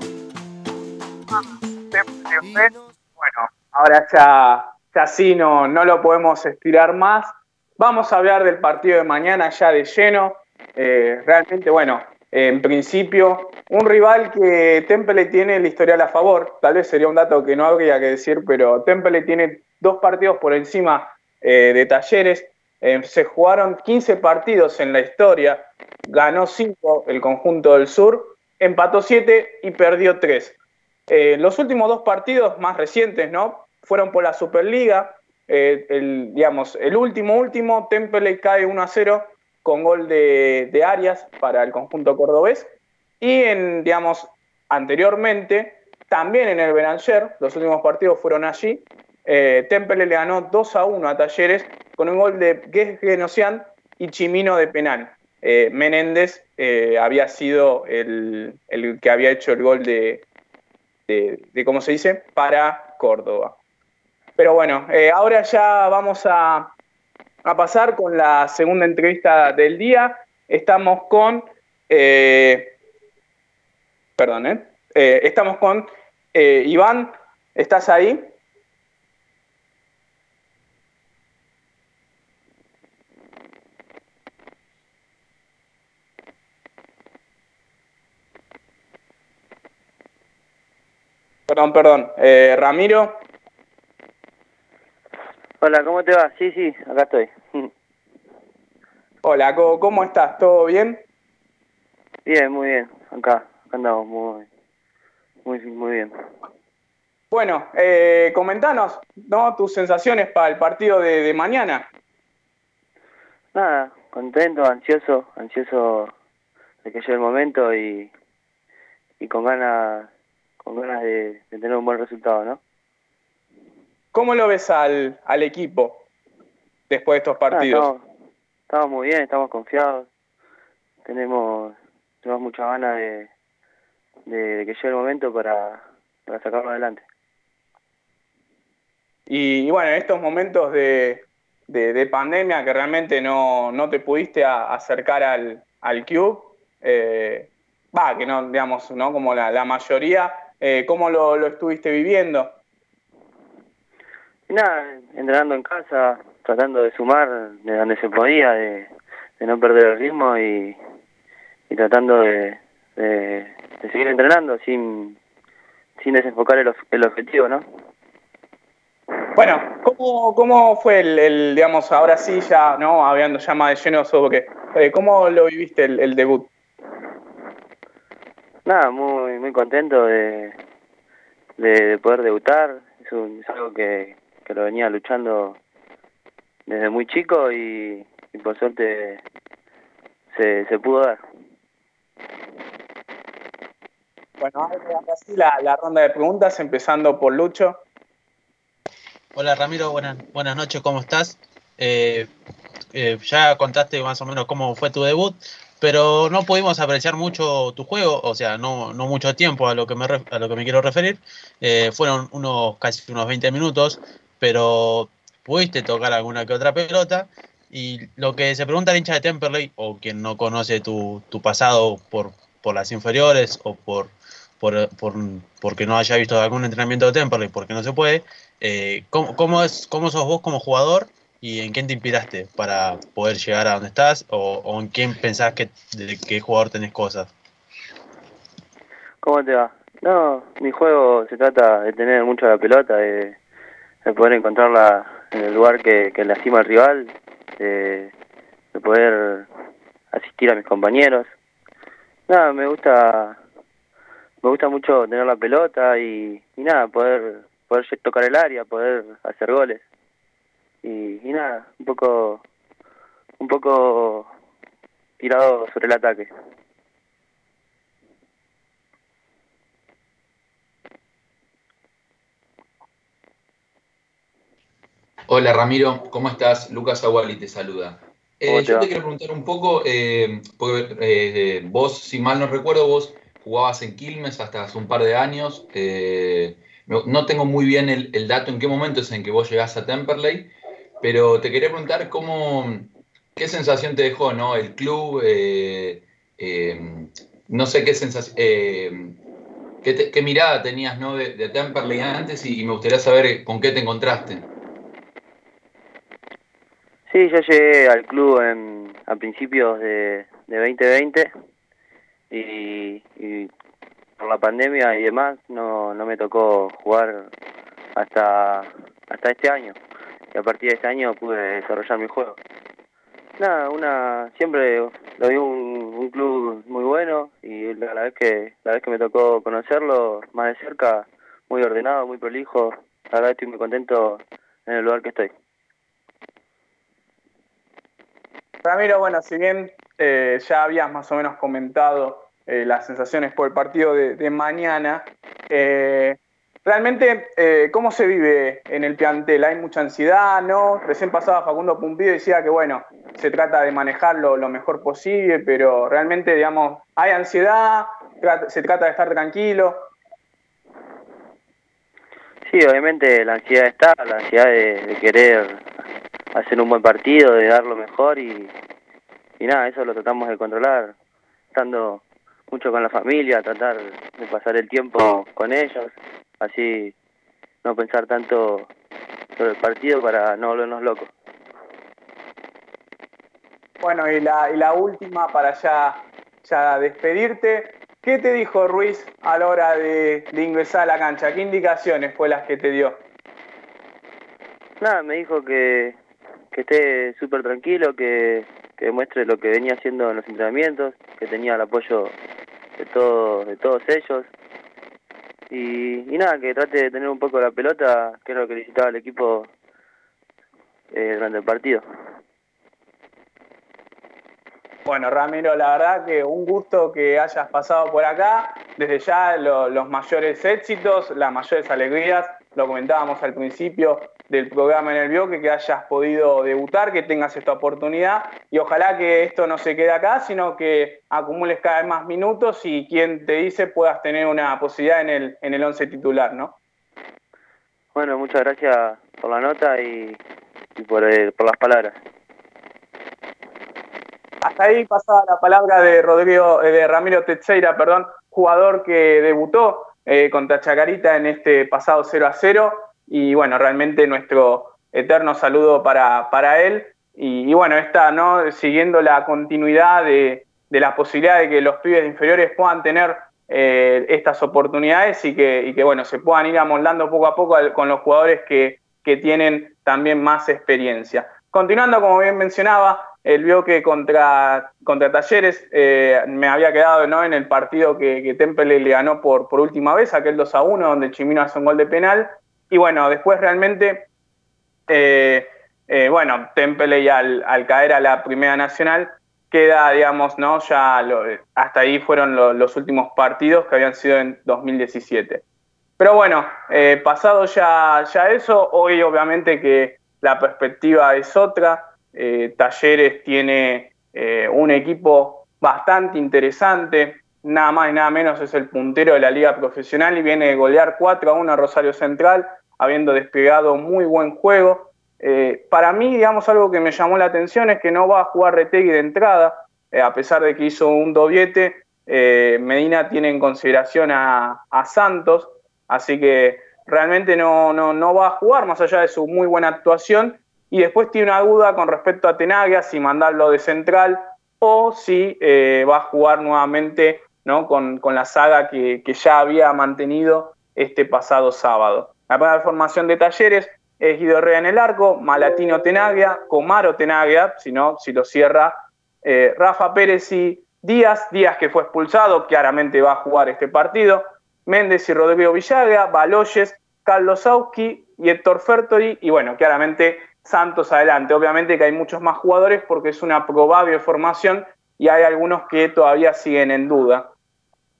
Bueno, ahora ya, ya sí no, no lo podemos estirar más. Vamos a hablar del partido de mañana ya de lleno. Eh, realmente, bueno, en principio, un rival que Temple tiene el historial a favor. Tal vez sería un dato que no habría que decir, pero Temple tiene dos partidos por encima eh, de Talleres. Eh, se jugaron 15 partidos en la historia. Ganó 5 el conjunto del sur, empató 7 y perdió 3. Eh, los últimos dos partidos más recientes, ¿no? Fueron por la Superliga. Eh, el, último, último, Temple cae 1 a 0 con gol de, Arias para el conjunto cordobés. Y en, digamos, anteriormente, también en el Belanger, los últimos partidos fueron allí. Eh, Temple le ganó 2 a 1 a Talleres con un gol de Genocian y Chimino de penal. Eh, Menéndez había sido el que había hecho el gol de, de, ¿cómo se dice?, para Córdoba. Pero bueno, eh, ahora ya vamos a, a, pasar con la segunda entrevista del día. Estamos con, eh, perdón, eh, estamos con Iván, ¿estás ahí? Perdón, perdón. Eh, Ramiro. Hola, ¿cómo te va? Sí, sí, acá estoy. Hola, ¿cómo estás? ¿Todo bien? Bien, muy bien. Acá, acá andamos muy, muy, muy bien. Bueno, eh, comentanos, ¿no? Tus sensaciones para el partido de, de mañana. Nada, contento, ansioso, ansioso de que llegue el momento y, y con ganas con ganas de, de, tener un buen resultado, ¿no? ¿Cómo lo ves al, al equipo después de estos partidos? Ah, estamos, estamos, muy bien, estamos confiados, tenemos, tenemos mucha ganas de, de, de, que llegue el momento para, para sacarlo adelante. Y, y bueno, en estos momentos de, de, pandemia que realmente no, no te pudiste a, acercar al, al club, eh, va, que no, digamos, ¿no? Como la, la mayoría, eh, ¿cómo lo, lo, estuviste viviendo? Nada, entrenando en casa, tratando de sumar de donde se podía, de, de no perder el ritmo y, y tratando de, de, de, seguir entrenando sin, sin desenfocar el, el objetivo, ¿no? Bueno, ¿cómo, cómo fue el, el, digamos, ahora sí ya, ¿no? Hablando ya más de lleno sobre, eh, ¿cómo lo viviste el, el debut? Nada, muy muy contento de, de, de poder debutar. Es, un, es algo que, que, lo venía luchando desde muy chico y, y por suerte se, se pudo dar. Bueno, ahora sí la, la ronda de preguntas, empezando por Lucho. Hola Ramiro, buenas, buenas noches, ¿cómo estás? Eh, eh, ya contaste más o menos cómo fue tu debut, pero no pudimos apreciar mucho tu juego, o sea, no, no mucho tiempo a lo que me, a lo que me quiero referir. Eh, fueron unos casi unos 20 minutos, pero pudiste tocar alguna que otra pelota. Y lo que se pregunta el hincha de Temperley, o quien no conoce tu, tu pasado por, por las inferiores o por, por, por, porque no haya visto algún entrenamiento de Temperley, porque no se puede, eh, ¿cómo, cómo, es, ¿cómo sos vos como jugador y en quién te inspiraste para poder llegar a donde estás o, en quién pensás que de qué jugador tenés cosas? ¿Cómo te va? No, mi juego se trata de tener mucho la pelota, de, de poder encontrarla en el lugar que, que lastima al rival, de, de poder asistir a mis compañeros. Nada, me gusta me gusta mucho tener la pelota y, y nada, poder poder tocar el área, poder hacer goles. Y, y nada, un poco un poco tirado sobre el ataque. Hola Ramiro, ¿cómo estás? Lucas Aguali te saluda. Eh, ¿Cómo te yo te quiero preguntar un poco, eh, porque eh, vos, si mal no recuerdo, vos jugabas en Quilmes hasta hace un par de años. eh, no, no tengo muy bien el, el dato en qué momento es en que vos llegás a Temperley, pero te quería preguntar cómo, qué sensación te dejó, ¿no? El club, eh, eh, no sé qué sensación, eh, qué, te- qué mirada tenías, ¿no? De, de Temperley antes y, me gustaría saber con qué te encontraste. Sí, yo llegué al club en, a principios de, de 2020 y, y por la pandemia y demás no, no me tocó jugar hasta, hasta este año. Y a partir de este año pude desarrollar mi juego. Nada, una siempre lo vi un, club muy bueno y la, la vez que la vez que me tocó conocerlo más de cerca, muy ordenado, muy prolijo. La verdad estoy muy contento en el lugar que estoy. Ramiro, bueno, si bien eh, ya habías más o menos comentado eh, las sensaciones por el partido de, de mañana, eh, realmente, eh, ¿cómo se vive en el plantel? ¿Hay mucha ansiedad? ¿No? Recién pasaba Facundo Pumpido y decía que, bueno, se trata de manejarlo lo mejor posible, pero realmente, digamos, hay ansiedad, se trata de estar tranquilo. Sí, obviamente la ansiedad está, la ansiedad de, querer hacer un buen partido, de dar lo mejor y nada, eso lo tratamos de controlar, estando mucho con la familia, tratar de pasar el tiempo con ellos, así no pensar tanto sobre el partido para no volvernos locos. Bueno, y la, y la última para ya, ya despedirte. ¿Qué te dijo Ruiz a la hora de, de ingresar a la cancha? ¿Qué indicaciones fue las que te dio? Nada, me dijo que, que esté súper tranquilo, que, que demuestre lo que venía haciendo en los entrenamientos, que tenía el apoyo de, todo, de todos ellos. Y, nada, que trate de tener un poco la pelota, que es lo que necesitaba el equipo eh, durante el partido. Bueno, Ramiro, la verdad que un gusto que hayas pasado por acá. Desde ya lo- los mayores éxitos, las mayores alegrías. Lo comentábamos al principio del programa en el Bioque, que hayas podido debutar, que tengas esta oportunidad. Y ojalá que esto no se quede acá, sino que acumules cada vez más minutos y quien te dice puedas tener una posibilidad en el, en el once titular, ¿no? Bueno, muchas gracias por la nota y, y por, eh, por las palabras. Hasta ahí pasaba la palabra de Rodrigo, eh, de Ramiro Teixeira, perdón, jugador que debutó eh, contra Chacarita en este pasado 0 a 0. Y bueno, realmente nuestro eterno saludo para, para él. Y, bueno, está ¿no? siguiendo la continuidad de, de la posibilidad de que los pibes inferiores puedan tener eh, estas oportunidades y que, y que bueno, se puedan ir amoldando poco a poco con los jugadores que, que tienen también más experiencia. Continuando, como bien mencionaba, el Bioque contra, contra Talleres, eh, me había quedado ¿no? en el partido que, que Temple le ganó por, por última vez, aquel 2 a 1, donde Chimino hace un gol de penal. Y bueno, después realmente eh, eh, bueno, Temple al, al caer a la Primera Nacional queda, digamos, ¿no? Ya hasta ahí fueron los últimos partidos que habían sido en 2017. Pero bueno, eh, pasado ya, ya eso, hoy obviamente que la perspectiva es otra. Talleres tiene un equipo bastante interesante, nada más y nada menos es el puntero de la liga profesional y viene de golear 4 a 1 a Rosario Central, habiendo despegado muy buen juego. Eh, para mí, digamos, algo que me llamó la atención es que no va a jugar Retegui de entrada, eh, a pesar de que hizo un doblete, eh, Medina tiene en consideración a, Santos, así que realmente no, no, va a jugar, más allá de su muy buena actuación, y después tiene una duda con respecto a Tenaglia, si mandarlo de central o si va a jugar nuevamente ¿no? con, la saga que, que ya había mantenido este pasado sábado. La formación de talleres, es Guido Herrera en el arco, Malatino Tenaglia, Comaro Tenaglia, si no, si lo cierra, eh, Rafa Pérez y Díaz, Díaz que fue expulsado, claramente va a jugar este partido, Méndez y Rodrigo Villaga, Baloyes, Carlos Sauski y Héctor Fertori, y bueno, claramente Santos adelante. Obviamente que hay muchos más jugadores porque es una probable formación y hay algunos que todavía siguen en duda.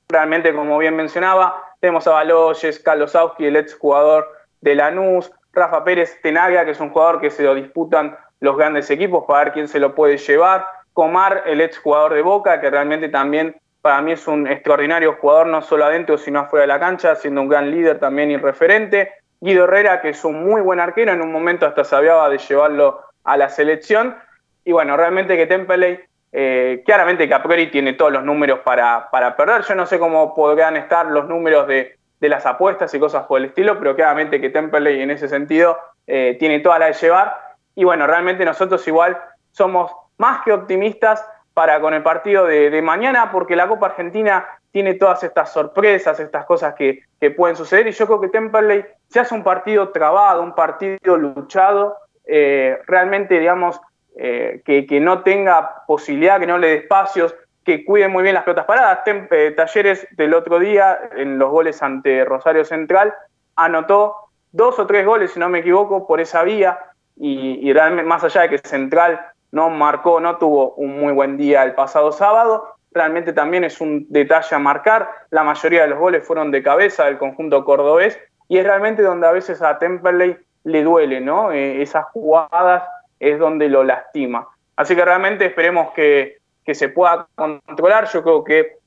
Realmente, como bien mencionaba, tenemos a Baloyes, Carlos Sauski, el ex jugador de Lanús, Rafa Pérez Tenaglia, que es un jugador que se lo disputan los grandes equipos para ver quién se lo puede llevar. Comar, el ex jugador de Boca, que realmente también para mí es un extraordinario jugador, no solo adentro, sino afuera de la cancha, siendo un gran líder también y referente. Guido Herrera, que es un muy buen arquero, en un momento hasta se de llevarlo a la selección. Y bueno, realmente que Temple, eh, claramente que tiene todos los números para, perder. Yo no sé cómo podrían estar los números de, de las apuestas y cosas por el estilo, pero claramente que Temperley en ese sentido eh, tiene toda la de llevar. Y bueno, realmente nosotros igual somos más que optimistas para con el partido de, mañana, porque la Copa Argentina tiene todas estas sorpresas, estas cosas que, pueden suceder, y yo creo que Temperley se hace un partido trabado, un partido luchado, eh, realmente, digamos, eh, que, no tenga posibilidad, que no le dé espacios, que cuiden muy bien las pelotas paradas. Eh, Talleres del otro día, en los goles ante Rosario Central, anotó dos o tres goles, si no me equivoco, por esa vía. Y, realmente, más allá de que Central no marcó, no tuvo un muy buen día el pasado sábado, realmente también es un detalle a marcar. La mayoría de los goles fueron de cabeza del conjunto cordobés y es realmente donde a veces a Temperley le duele, ¿no? Eh, esas jugadas es donde lo lastima. Así que realmente esperemos que, que se pueda controlar. Yo creo que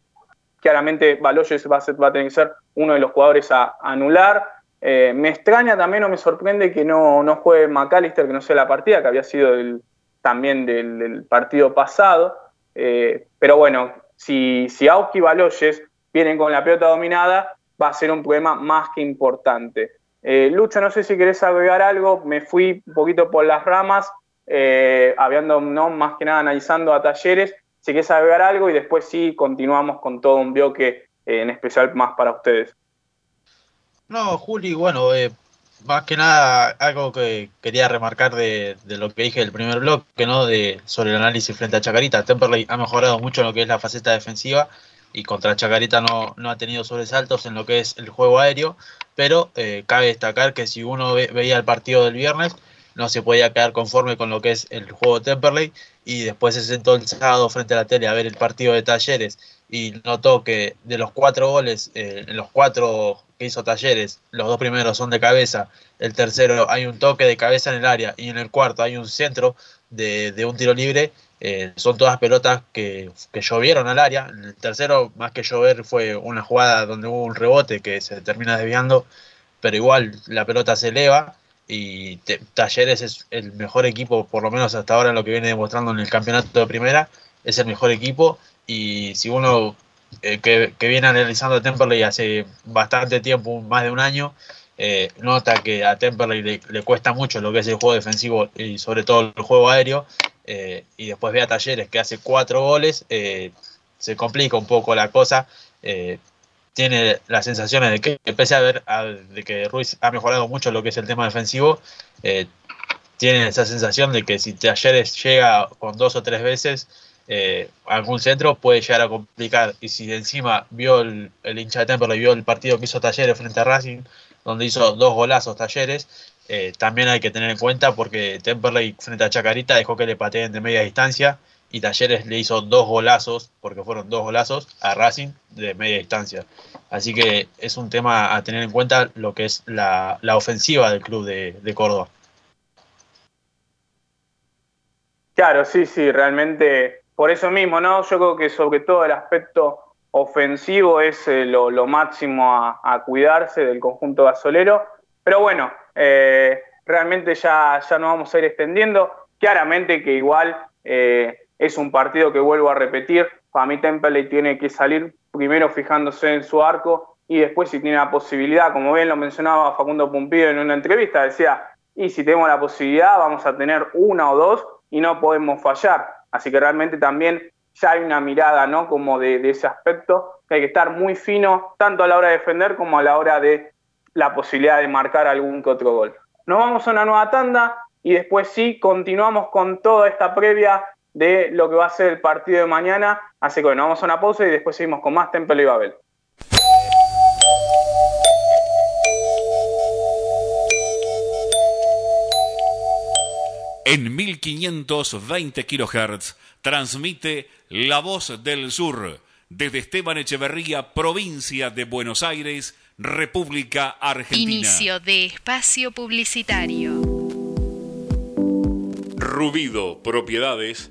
claramente Baloyes va a, tener que ser uno de los jugadores a, anular. Eh, me extraña también o me sorprende que no, no juegue McAllister, que no sea la partida, que había sido también del, partido pasado. Eh, pero bueno, si, si Auski y Baloyes vienen con la pelota dominada, va a ser un problema más que importante. Eh, Lucho, no sé si querés agregar algo, me fui un poquito por las ramas, habiendo no más que nada analizando a talleres, si quieres agregar algo y después sí continuamos con todo un bloque eh, en especial más para ustedes. No, Juli, bueno, eh, más que nada algo que quería remarcar de, lo que dije del primer bloque, ¿no? De, sobre el análisis frente a Chacarita. Temperley ha mejorado mucho en lo que es la faceta defensiva y contra Chacarita no, no ha tenido sobresaltos en lo que es el juego aéreo, pero eh, cabe destacar que si uno veía el partido del viernes, no se podía quedar conforme con lo que es el juego de Temperley y después se sentó el sábado frente a la tele a ver el partido de Talleres y notó que de los cuatro goles, eh, en los cuatro que hizo Talleres, los dos primeros son de cabeza, el tercero hay un toque de cabeza en el área y en el cuarto hay un centro de, un tiro libre, eh, son todas pelotas que, que, llovieron al área. En el tercero, más que llover, fue una jugada donde hubo un rebote que se termina desviando, pero igual la pelota se eleva y Talleres es el mejor equipo, por lo menos hasta ahora en lo que viene demostrando en el campeonato de primera, es el mejor equipo. Y si uno eh, que, viene analizando a Temperley hace bastante tiempo, más de un año, eh, nota que a Temperley le, cuesta mucho lo que es el juego defensivo y sobre todo el juego aéreo, eh, y después ve a Talleres que hace cuatro goles, se complica un poco la cosa tiene las sensaciones de que, pese a ver de que Ruiz ha mejorado mucho lo que es el tema defensivo, eh, tiene esa sensación de que si Talleres llega con dos o tres veces eh, algún centro puede llegar a complicar. Y si encima vio el, hincha de Temple, vio el partido que hizo Talleres frente a Racing, donde hizo dos golazos Talleres, eh, también hay que tener en cuenta porque Temperley frente a Chacarita dejó que le pateen de media distancia y Talleres le hizo dos golazos, porque fueron dos golazos, a Racing de media distancia. Así que es un tema a tener en cuenta lo que es la, ofensiva del club de, Córdoba. Claro, sí, sí, realmente por eso mismo, ¿no? Yo creo que sobre todo el aspecto ofensivo es eh, lo, máximo a, cuidarse del conjunto gasolero. Pero bueno, eh, realmente ya, ya no vamos a ir extendiendo. Claramente que igual eh, es un partido que vuelvo a repetir. Para mí Temple tiene que salir primero fijándose en su arco y después si tiene la posibilidad, como bien lo mencionaba Facundo Pumpido en una entrevista, decía, y si tenemos la posibilidad vamos a tener una o dos y no podemos fallar. Así que realmente también ya hay una mirada, ¿no? Como de, de ese aspecto, que hay que estar muy fino, tanto a la hora de defender como a la hora de la posibilidad de marcar algún que otro gol. Nos vamos a una nueva tanda y después sí continuamos con toda esta previa de lo que va a ser el partido de mañana. Así que bueno, vamos a una pausa y después seguimos con más Temple y Babel. En 1520 kHz transmite La Voz del Sur desde Esteban Echeverría, provincia de Buenos Aires, República Argentina. Inicio de espacio publicitario. Rubido Propiedades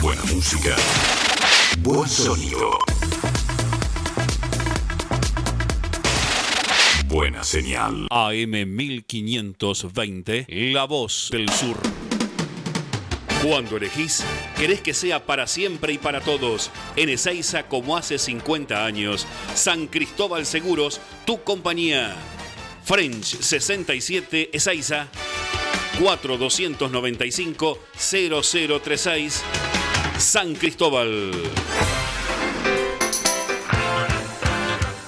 Buena música. Buen sonido. Buena señal. AM 1520, La Voz del Sur. Cuando elegís, querés que sea para siempre y para todos. En Ezeiza, como hace 50 años. San Cristóbal Seguros, tu compañía. French 67 Ezeiza 4295 0036 San Cristóbal.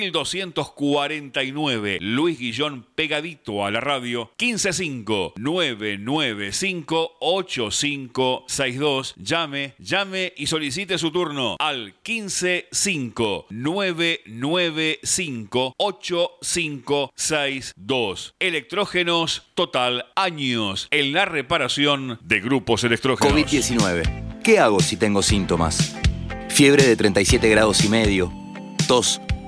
1249. Luis Guillón pegadito a la radio. 155 995 8562. Llame, llame y solicite su turno al 155 995 8562. Electrógenos Total. Años en la reparación de grupos electrógenos. COVID-19 ¿Qué hago si tengo síntomas? Fiebre de 37 grados y medio, tos,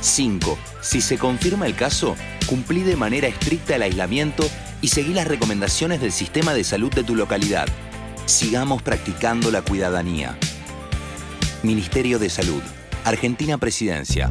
5. Si se confirma el caso, cumplí de manera estricta el aislamiento y seguí las recomendaciones del sistema de salud de tu localidad. Sigamos practicando la cuidadanía. Ministerio de Salud. Argentina Presidencia.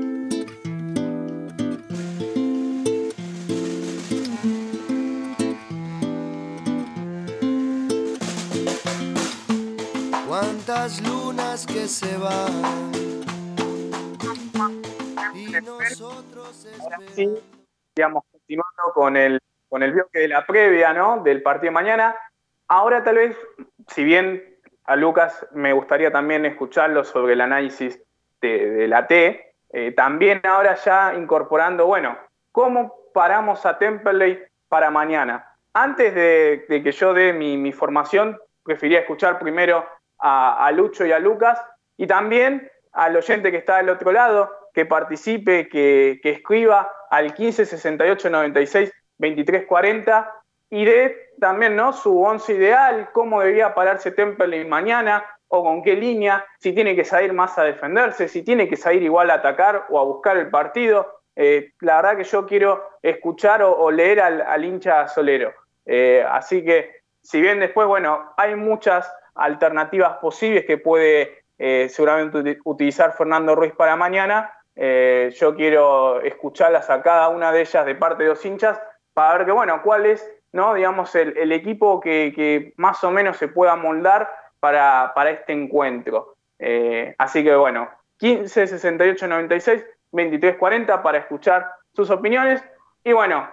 Cuántas lunas que se van. Y nosotros Ahora sí, digamos, continuando con el, con el bloque de la previa, ¿no? Del partido de mañana. Ahora tal vez, si bien a Lucas me gustaría también escucharlo sobre el análisis de, la T, eh, también ahora ya incorporando, bueno, ¿cómo paramos a Temperley para mañana? Antes de, que yo dé mi formación, prefería escuchar primero a, Lucho y a Lucas y también al oyente que está del otro lado, que participe, que, escriba al 15 68 96 23 40 y de también ¿no? su once ideal, cómo debía pararse Temperley mañana o con qué línea, si tiene que salir más a defenderse, si tiene que salir igual a atacar o a buscar el partido. Eh, la verdad que yo quiero escuchar o, leer al, al, hincha solero. Eh, así que, si bien después, bueno, hay muchas alternativas posibles que puede eh, seguramente utilizar Fernando Ruiz para mañana, eh, yo quiero escucharlas a cada una de ellas de parte de los hinchas para ver que, bueno, cuál es, ¿no? digamos, el, equipo que, más o menos se pueda moldar para, para este encuentro. Eh, así que, bueno, 15 68 96 23 40 para escuchar sus opiniones. Y bueno,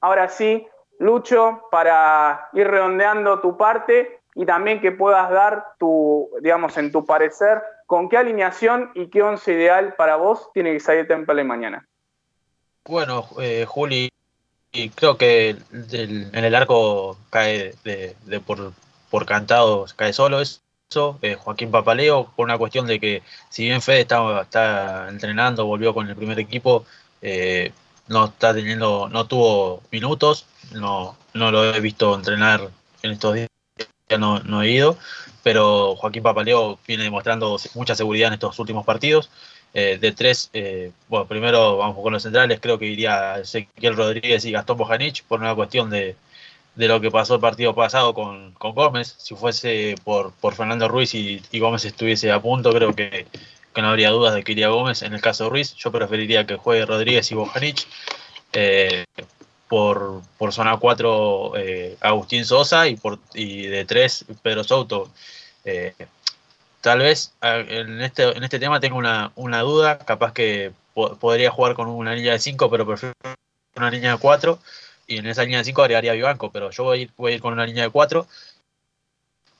ahora sí, Lucho, para ir redondeando tu parte y también que puedas dar tu, digamos, en tu parecer, con qué alineación y qué once ideal para vos tiene que salir Temple mañana. Bueno, eh, Juli, y creo que en el arco cae de, de por, por, cantado, cae solo eso. Eh, Joaquín Papaleo, por una cuestión de que, si bien Fede está, está entrenando, volvió con el primer equipo, eh, no está teniendo, no tuvo minutos, no, no lo he visto entrenar en estos días, ya no, no he ido, pero Joaquín Papaleo viene demostrando mucha seguridad en estos últimos partidos. Eh, de tres, eh, bueno, primero vamos con los centrales, creo que iría Ezequiel Rodríguez y Gastón Bojanic por una cuestión de, de lo que pasó el partido pasado con, con Gómez. Si fuese por, por Fernando Ruiz y, y, Gómez estuviese a punto, creo que, que, no habría dudas de que iría Gómez. En el caso de Ruiz, yo preferiría que juegue Rodríguez y Bojanic. Eh, por, por zona 4 eh, Agustín Sosa y, por, y de 3 Pedro Souto. Eh, tal vez en este, en este tema tengo una, una duda, capaz que po podría jugar con una línea de 5, pero prefiero una línea de 4 y en esa línea de 5 agregaría Vivanco, pero yo voy a, ir, voy a ir con una línea de 4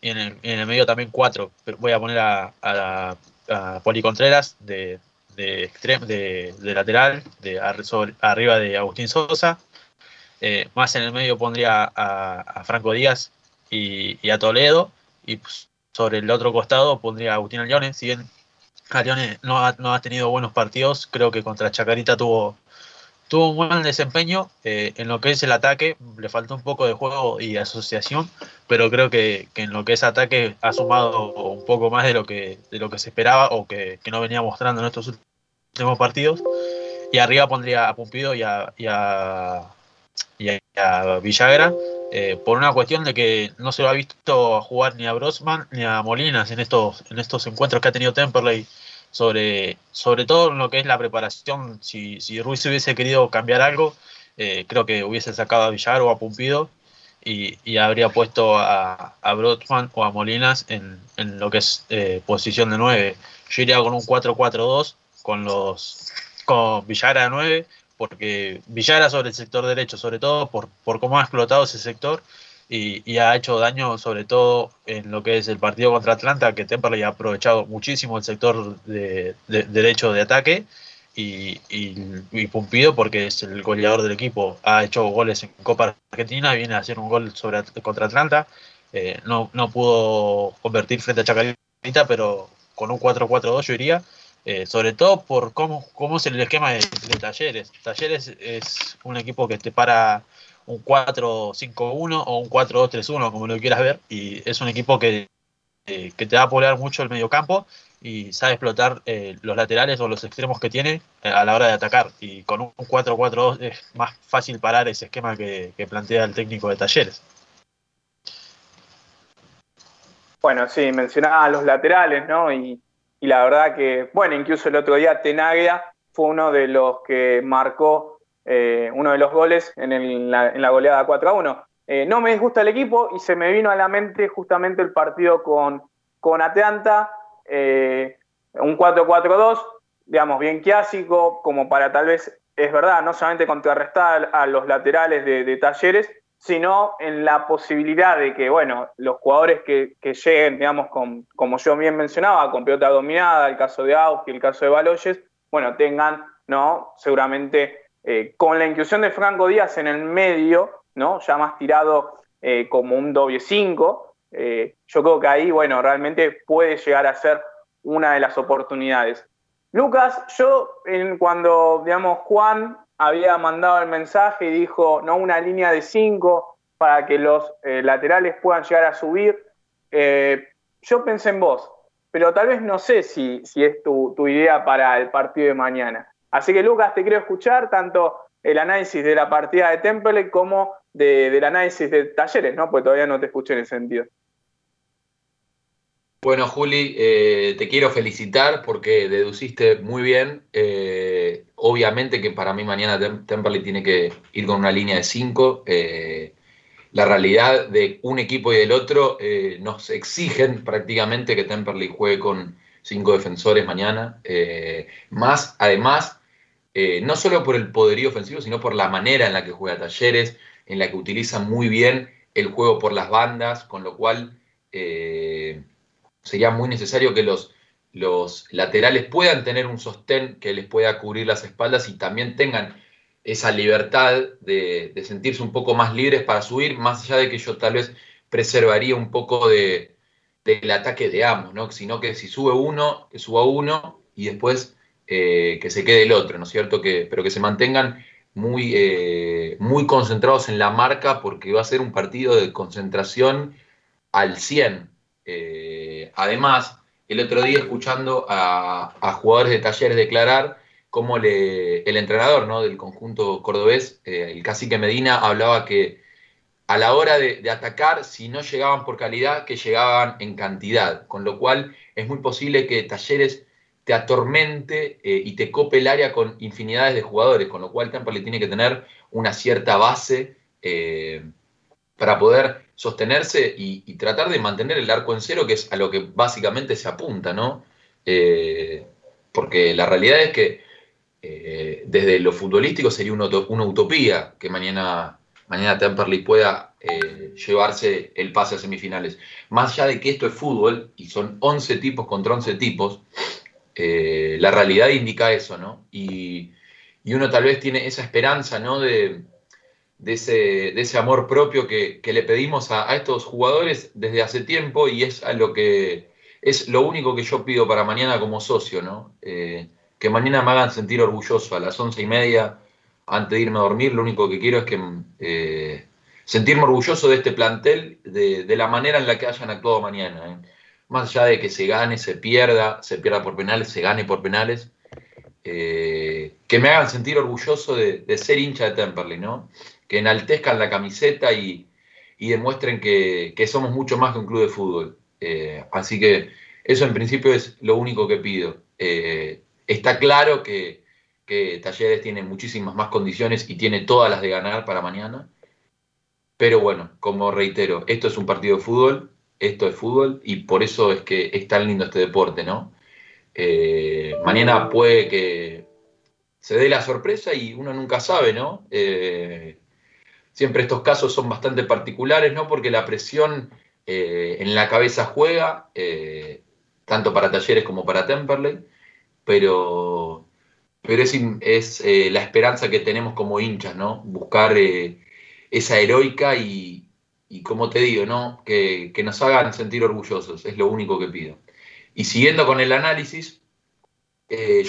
y en el, en el medio también 4. Voy a poner a, a, a Poli Contreras de, de, de, de lateral, de arriba de Agustín Sosa. Eh, más en el medio pondría a, Franco Díaz y, a Toledo. Y pues, sobre el otro costado pondría a Agustín Allione. Si bien Allione no ha, tenido buenos partidos, creo que contra Chacarita tuvo, tuvo un buen desempeño. Eh, en lo que es el ataque, le faltó un poco de juego y asociación, pero creo que, en lo que es ataque ha sumado un poco más de lo que, de lo que se esperaba o que, no venía mostrando en estos últimos partidos. Y arriba pondría a Pumpido y a, y a Villagra. Eh, por una cuestión de que no se lo ha visto jugar ni a Brosman ni a Molinas en estos, en estos encuentros que ha tenido Temperley sobre, sobre todo en lo que es la preparación. Si, si Ruiz hubiese querido cambiar algo, eh, creo que hubiese sacado a Villar o a Pumpido y, y habría puesto a, a Brotman o a Molinas en, en lo que es eh, posición de 9. Yo iría con un 4-4-2 con los con Villar a 9, porque Villara sobre el sector derecho, sobre todo por, por cómo ha explotado ese sector y, y, ha hecho daño sobre todo en lo que es el partido contra Atlanta, que Temperley ha aprovechado muchísimo el sector de, de, de derecho de ataque y, y, y, Pumpido porque es el goleador del equipo, ha hecho goles en Copa Argentina, viene a hacer un gol sobre, contra Atlanta, eh, no, no pudo convertir frente a Chacarita, pero con un 4-4-2 yo iría eh, sobre todo por cómo, cómo es el esquema de, Talleres. Talleres es un equipo que te para un 4-5-1 o un 4-2-3-1, como lo quieras ver, y es un equipo que, eh, que te va a poblar mucho el mediocampo y sabe explotar eh, los laterales o los extremos que tiene a la hora de atacar. Y con un 4-4-2 es más fácil parar ese esquema que, que plantea el técnico de Talleres. Bueno, sí, mencionaba los laterales, ¿no? Y, la verdad que, bueno, incluso el otro día Tenaglia fue uno de los que marcó eh, uno de los goles en, la, goleada 4 a 1. Eh, no me disgusta el equipo y se me vino a la mente justamente el partido con, con Atlanta, eh, un 4-4-2, digamos, bien clásico, como para tal vez, es verdad, no solamente contrarrestar a los laterales de Talleres, sino en la posibilidad de que, bueno, los jugadores que, lleguen, digamos, con, como yo bien mencionaba, con pelota dominada, el caso de y el caso de Baloyes, bueno, tengan, ¿no? Seguramente eh, con la inclusión de Franco Díaz en el medio, ¿no? Ya más tirado eh, como un doble 5, eh, yo creo que ahí, bueno, realmente puede llegar a ser una de las oportunidades. Lucas, yo cuando, digamos, Juan había mandado el mensaje y dijo, no, una línea de cinco para que los eh, laterales puedan llegar a subir. Eh, yo pensé en vos, pero tal vez no sé si, si es tu, idea para el partido de mañana. Así que Lucas, te quiero escuchar tanto el análisis de la partida de Temple como del análisis de Talleres, ¿no? Porque todavía no te escuché en ese sentido. Bueno, Juli, eh, te quiero felicitar porque deduciste muy bien. Eh, obviamente que para mí mañana Temperley tiene que ir con una línea de 5. Eh, la realidad de un equipo y del otro nos exigen prácticamente que Temperley juegue con cinco defensores mañana. más, además, no solo por el poderío ofensivo, sino por la manera en la que juega Talleres, en la que utiliza muy bien el juego por las bandas, con lo cual sería muy necesario que los, los laterales puedan tener un sostén que les pueda cubrir las espaldas y también tengan esa libertad de, sentirse un poco más libres para subir, más allá de que yo tal vez preservaría un poco de, del ataque de ambos, ¿no? sino que si sube uno, que suba uno y después eh, que se quede el otro, ¿no es cierto? Que, pero que se mantengan muy, eh, muy concentrados en la marca porque va a ser un partido de concentración al 100. Eh, además, el otro día escuchando a, jugadores de talleres declarar cómo le, el entrenador ¿no? del conjunto cordobés, eh, el cacique Medina, hablaba que a la hora de, atacar, si no llegaban por calidad, que llegaban en cantidad, con lo cual es muy posible que Talleres te atormente eh, y te cope el área con infinidades de jugadores, con lo cual Tampa le tiene que tener una cierta base para poder sostenerse y, tratar de mantener el arco en cero, que es a lo que básicamente se apunta, ¿no? Eh, porque la realidad es que eh, desde lo futbolístico sería una, utopía que mañana, mañana Temperley pueda eh, llevarse el pase a semifinales. Más allá de que esto es fútbol y son 11 tipos contra 11 tipos, la realidad indica eso, ¿no? Y, y uno tal vez tiene esa esperanza, ¿no? De, de ese, ese amor propio que, le pedimos a, estos jugadores desde hace tiempo y es a lo que es lo único que yo pido para mañana como socio, ¿no? Eh, que mañana me hagan sentir orgulloso a las once y media antes de irme a dormir, lo único que quiero es que eh, sentirme orgulloso de este plantel, de, la manera en la que hayan actuado mañana. ¿eh? Más allá de que se gane, se pierda, se pierda por penales, se gane por penales, que me hagan sentir orgulloso de, de ser hincha de Temperley, ¿no? Que enaltezcan la camiseta y, demuestren que, somos mucho más que un club de fútbol. Eh, así que eso en principio es lo único que pido. Eh, está claro que, Talleres tiene muchísimas más condiciones y tiene todas las de ganar para mañana. Pero bueno, como reitero, esto es un partido de fútbol, esto es fútbol y por eso es que es tan lindo este deporte, ¿no? Eh, mañana puede que se dé la sorpresa y uno nunca sabe, ¿no? Siempre estos casos son bastante particulares, ¿no? Porque la presión eh, en la cabeza juega, eh, tanto para Talleres como para Temperley, pero, pero es, es eh, la esperanza que tenemos como hinchas, ¿no? Buscar esa heroica y, y, como te digo, ¿no? Que, nos hagan sentir orgullosos, es lo único que pido. Y siguiendo con el análisis,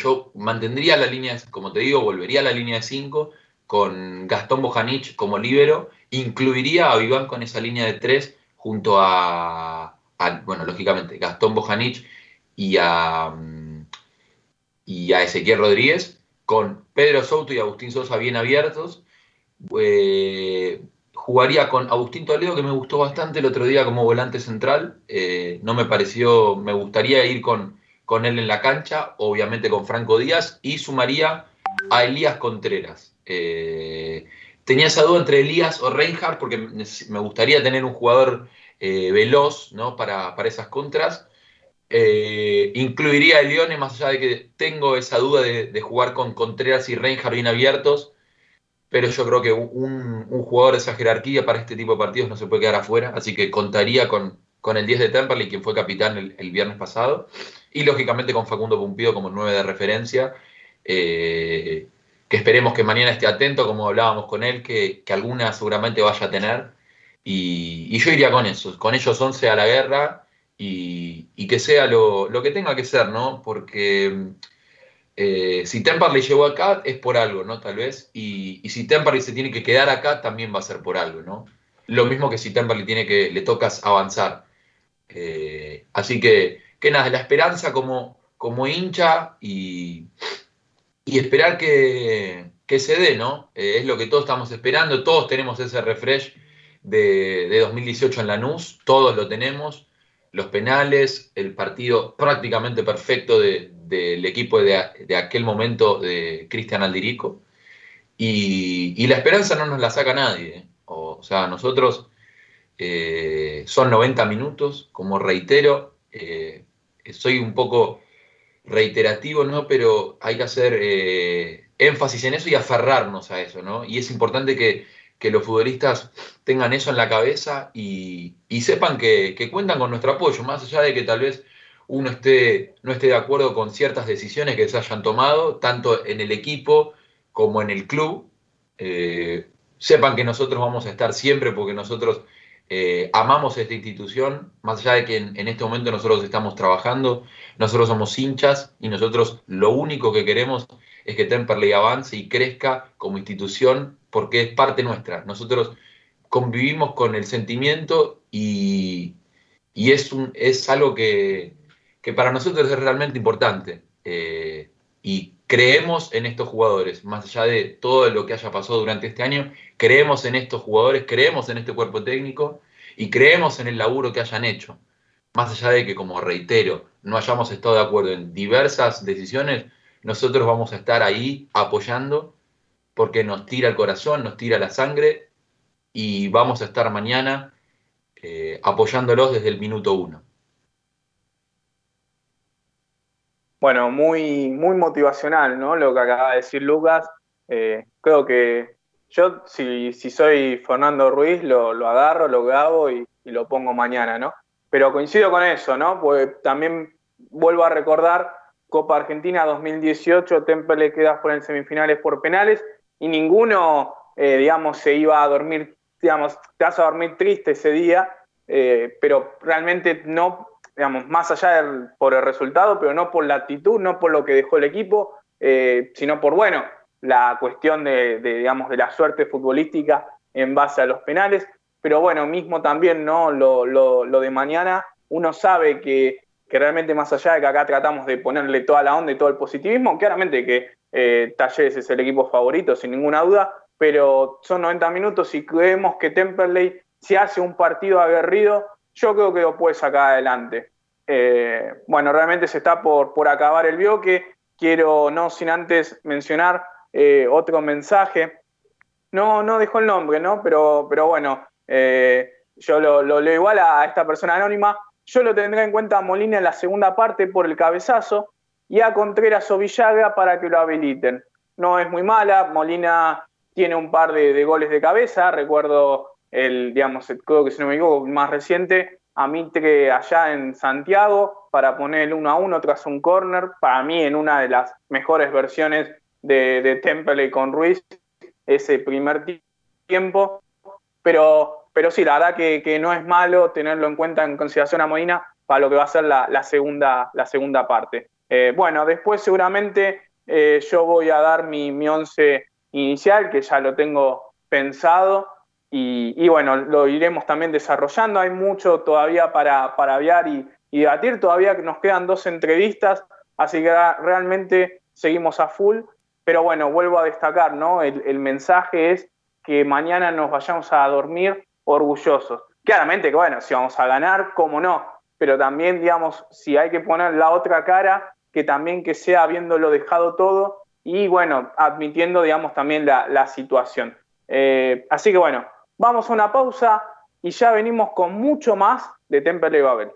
yo mantendría la línea, como te digo, volvería a la línea de 5 con Gastón Bojanic como líbero, incluiría a Viván con esa línea de 3 junto a, bueno, lógicamente, Gastón Bojanic y a, mm, y a Ezequiel Rodríguez, con Pedro Souto y Agustín Sosa bien abiertos. Eh, jugaría con Agustín Toledo, que me gustó bastante el otro día como volante central. Eh, no me pareció, me gustaría ir con, con él en la cancha, obviamente con Franco Díaz, y sumaría a Elías Contreras. Eh, tenía esa duda entre Elías o Reinhardt, porque me gustaría tener un jugador eh, veloz ¿no? para, esas contras. incluiría a Leone, más allá de que tengo esa duda de, jugar con Contreras y Reinhardt bien abiertos pero yo creo que un, jugador de esa jerarquía para este tipo de partidos no se puede quedar afuera, así que contaría con, con el 10 de Temperley, quien fue capitán el, viernes pasado, y lógicamente con Facundo Pumpido como 9 de referencia, eh, que esperemos que mañana esté atento, como hablábamos con él, que, alguna seguramente vaya a tener, y, yo iría con eso, con ellos 11 a la guerra, y, que sea lo, lo, que tenga que ser, ¿no? Porque eh, si Temperley llegó acá es por algo, ¿no? Tal vez. Y, si Temperley se tiene que quedar acá, también va a ser por algo, ¿no? Lo mismo que si Temperley tiene que, le tocas avanzar. Eh, así que, que nada, la esperanza como, como hincha y, y esperar que, se dé, ¿no? Eh, es lo que todos estamos esperando, todos tenemos ese refresh de, de 2018 en Lanús, todos lo tenemos los penales, el partido prácticamente perfecto del equipo de, aquel momento de Cristian Aldirico. Y, la esperanza no nos la saca nadie. ¿eh? O, sea, nosotros eh, son 90 minutos, como reitero, eh, soy un poco reiterativo, ¿no? Pero hay que hacer énfasis en eso y aferrarnos a eso, ¿no? Y es importante que, que los futbolistas tengan eso en la cabeza y, sepan que, cuentan con nuestro apoyo, más allá de que tal vez uno esté, no esté de acuerdo con ciertas decisiones que se hayan tomado, tanto en el equipo como en el club. Eh, sepan que nosotros vamos a estar siempre porque nosotros eh, amamos esta institución, más allá de que en, este momento nosotros estamos trabajando, nosotros somos hinchas y nosotros lo único que queremos es que Temperley avance y crezca como institución porque es parte nuestra. Nosotros convivimos con el sentimiento y, es, un, es algo que, para nosotros es realmente importante. Eh, y creemos en estos jugadores, más allá de todo lo que haya pasado durante este año, creemos en estos jugadores, creemos en este cuerpo técnico y creemos en el laburo que hayan hecho. Más allá de que, como reitero, no hayamos estado de acuerdo en diversas decisiones, nosotros vamos a estar ahí apoyando porque nos tira el corazón, nos tira la sangre y vamos a estar mañana eh, apoyándolos desde el minuto uno. Bueno, muy, muy motivacional, ¿no? Lo que acaba de decir Lucas. Eh, creo que yo, si, soy Fernando Ruiz, lo, agarro, lo grabo y, lo pongo mañana, ¿no? Pero coincido con eso, ¿no? Porque también vuelvo a recordar Copa Argentina 2018, Temple queda fuera en semifinales por penales y ninguno, eh, digamos, se iba a dormir, digamos, te vas a dormir triste ese día, eh, pero realmente no, digamos, más allá por el resultado, pero no por la actitud, no por lo que dejó el equipo, eh, sino por, bueno, la cuestión de, digamos, de la suerte futbolística en base a los penales. Pero bueno, mismo también, ¿no? Lo, lo de mañana, uno sabe que que realmente más allá de que acá tratamos de ponerle toda la onda y todo el positivismo, claramente que eh, Talleres es el equipo favorito, sin ninguna duda, pero son 90 minutos y creemos que Temperley, si hace un partido aguerrido, yo creo que lo puede sacar adelante. Eh, bueno, realmente se está por, por acabar el bloque. Quiero, no sin antes mencionar eh, otro mensaje. No, no dejó el nombre, ¿no? Pero, pero bueno, yo lo, lo leo igual a esta persona anónima. Yo lo tendré en cuenta a Molina en la segunda parte por el cabezazo y a Contreras o Villaga para que lo habiliten. No es muy mala, Molina tiene un par de, goles de cabeza, recuerdo el, digamos, creo que si no me equivoco, más reciente, a Mitre allá en Santiago para poner el 1 a 1 tras un corner, para mí en una de las mejores versiones de, de Temple con Ruiz, ese primer tiempo, pero pero sí, la verdad que, no es malo tenerlo en cuenta en consideración a Molina para lo que va a ser la, segunda, la segunda parte. Eh, bueno, después seguramente eh, yo voy a dar mi, mi once inicial, que ya lo tengo pensado, y, bueno, lo iremos también desarrollando. Hay mucho todavía para, para aviar y, debatir, todavía nos quedan dos entrevistas, así que realmente seguimos a full. Pero bueno, vuelvo a destacar, ¿no? El, mensaje es que mañana nos vayamos a dormir orgullosos. Claramente que bueno, si vamos a ganar, cómo no, pero también, digamos, si hay que poner la otra cara, que también que sea habiéndolo dejado todo y bueno, admitiendo, digamos, también la, situación. Eh, así que bueno, vamos a una pausa y ya venimos con mucho más de Temple y Babel.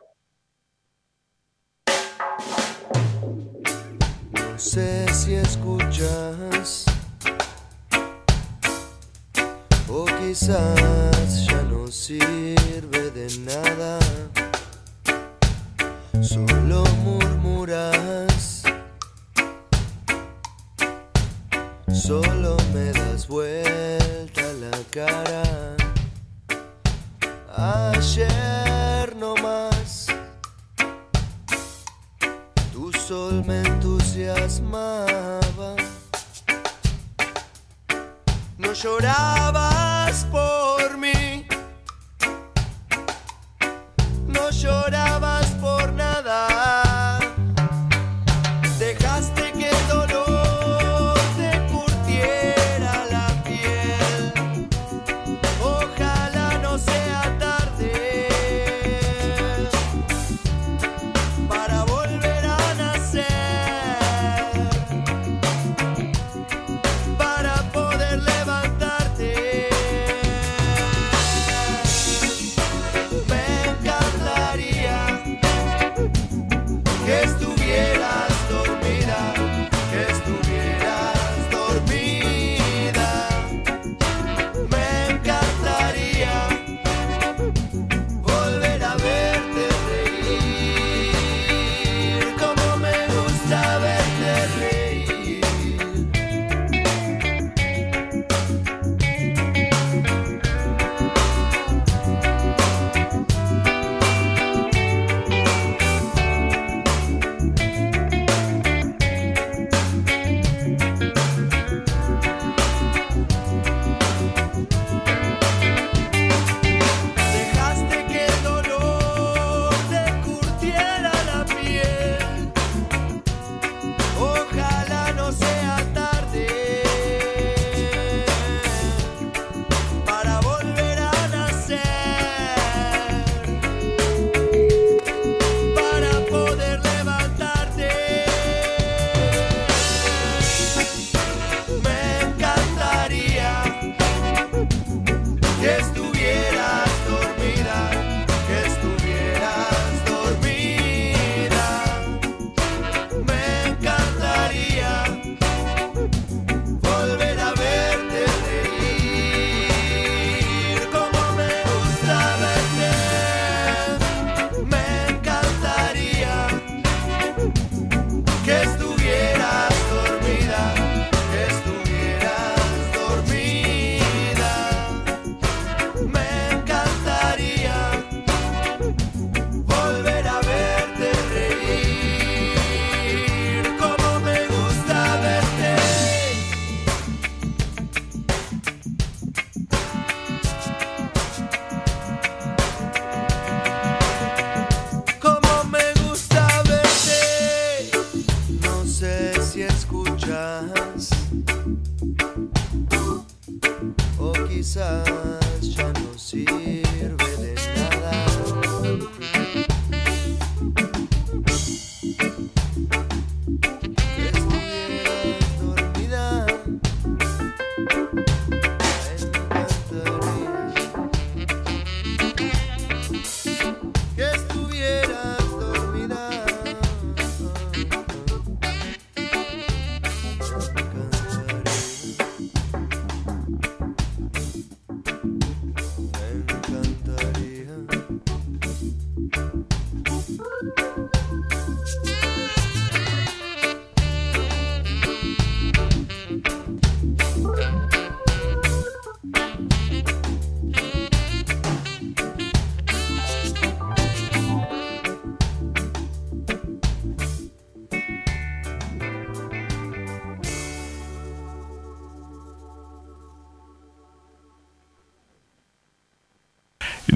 No sé si escuchas o quizás ya no sirve de nada, solo murmuras, solo me das vuelta Ayer no más, tu sol me entusiasmaba. No llorabas por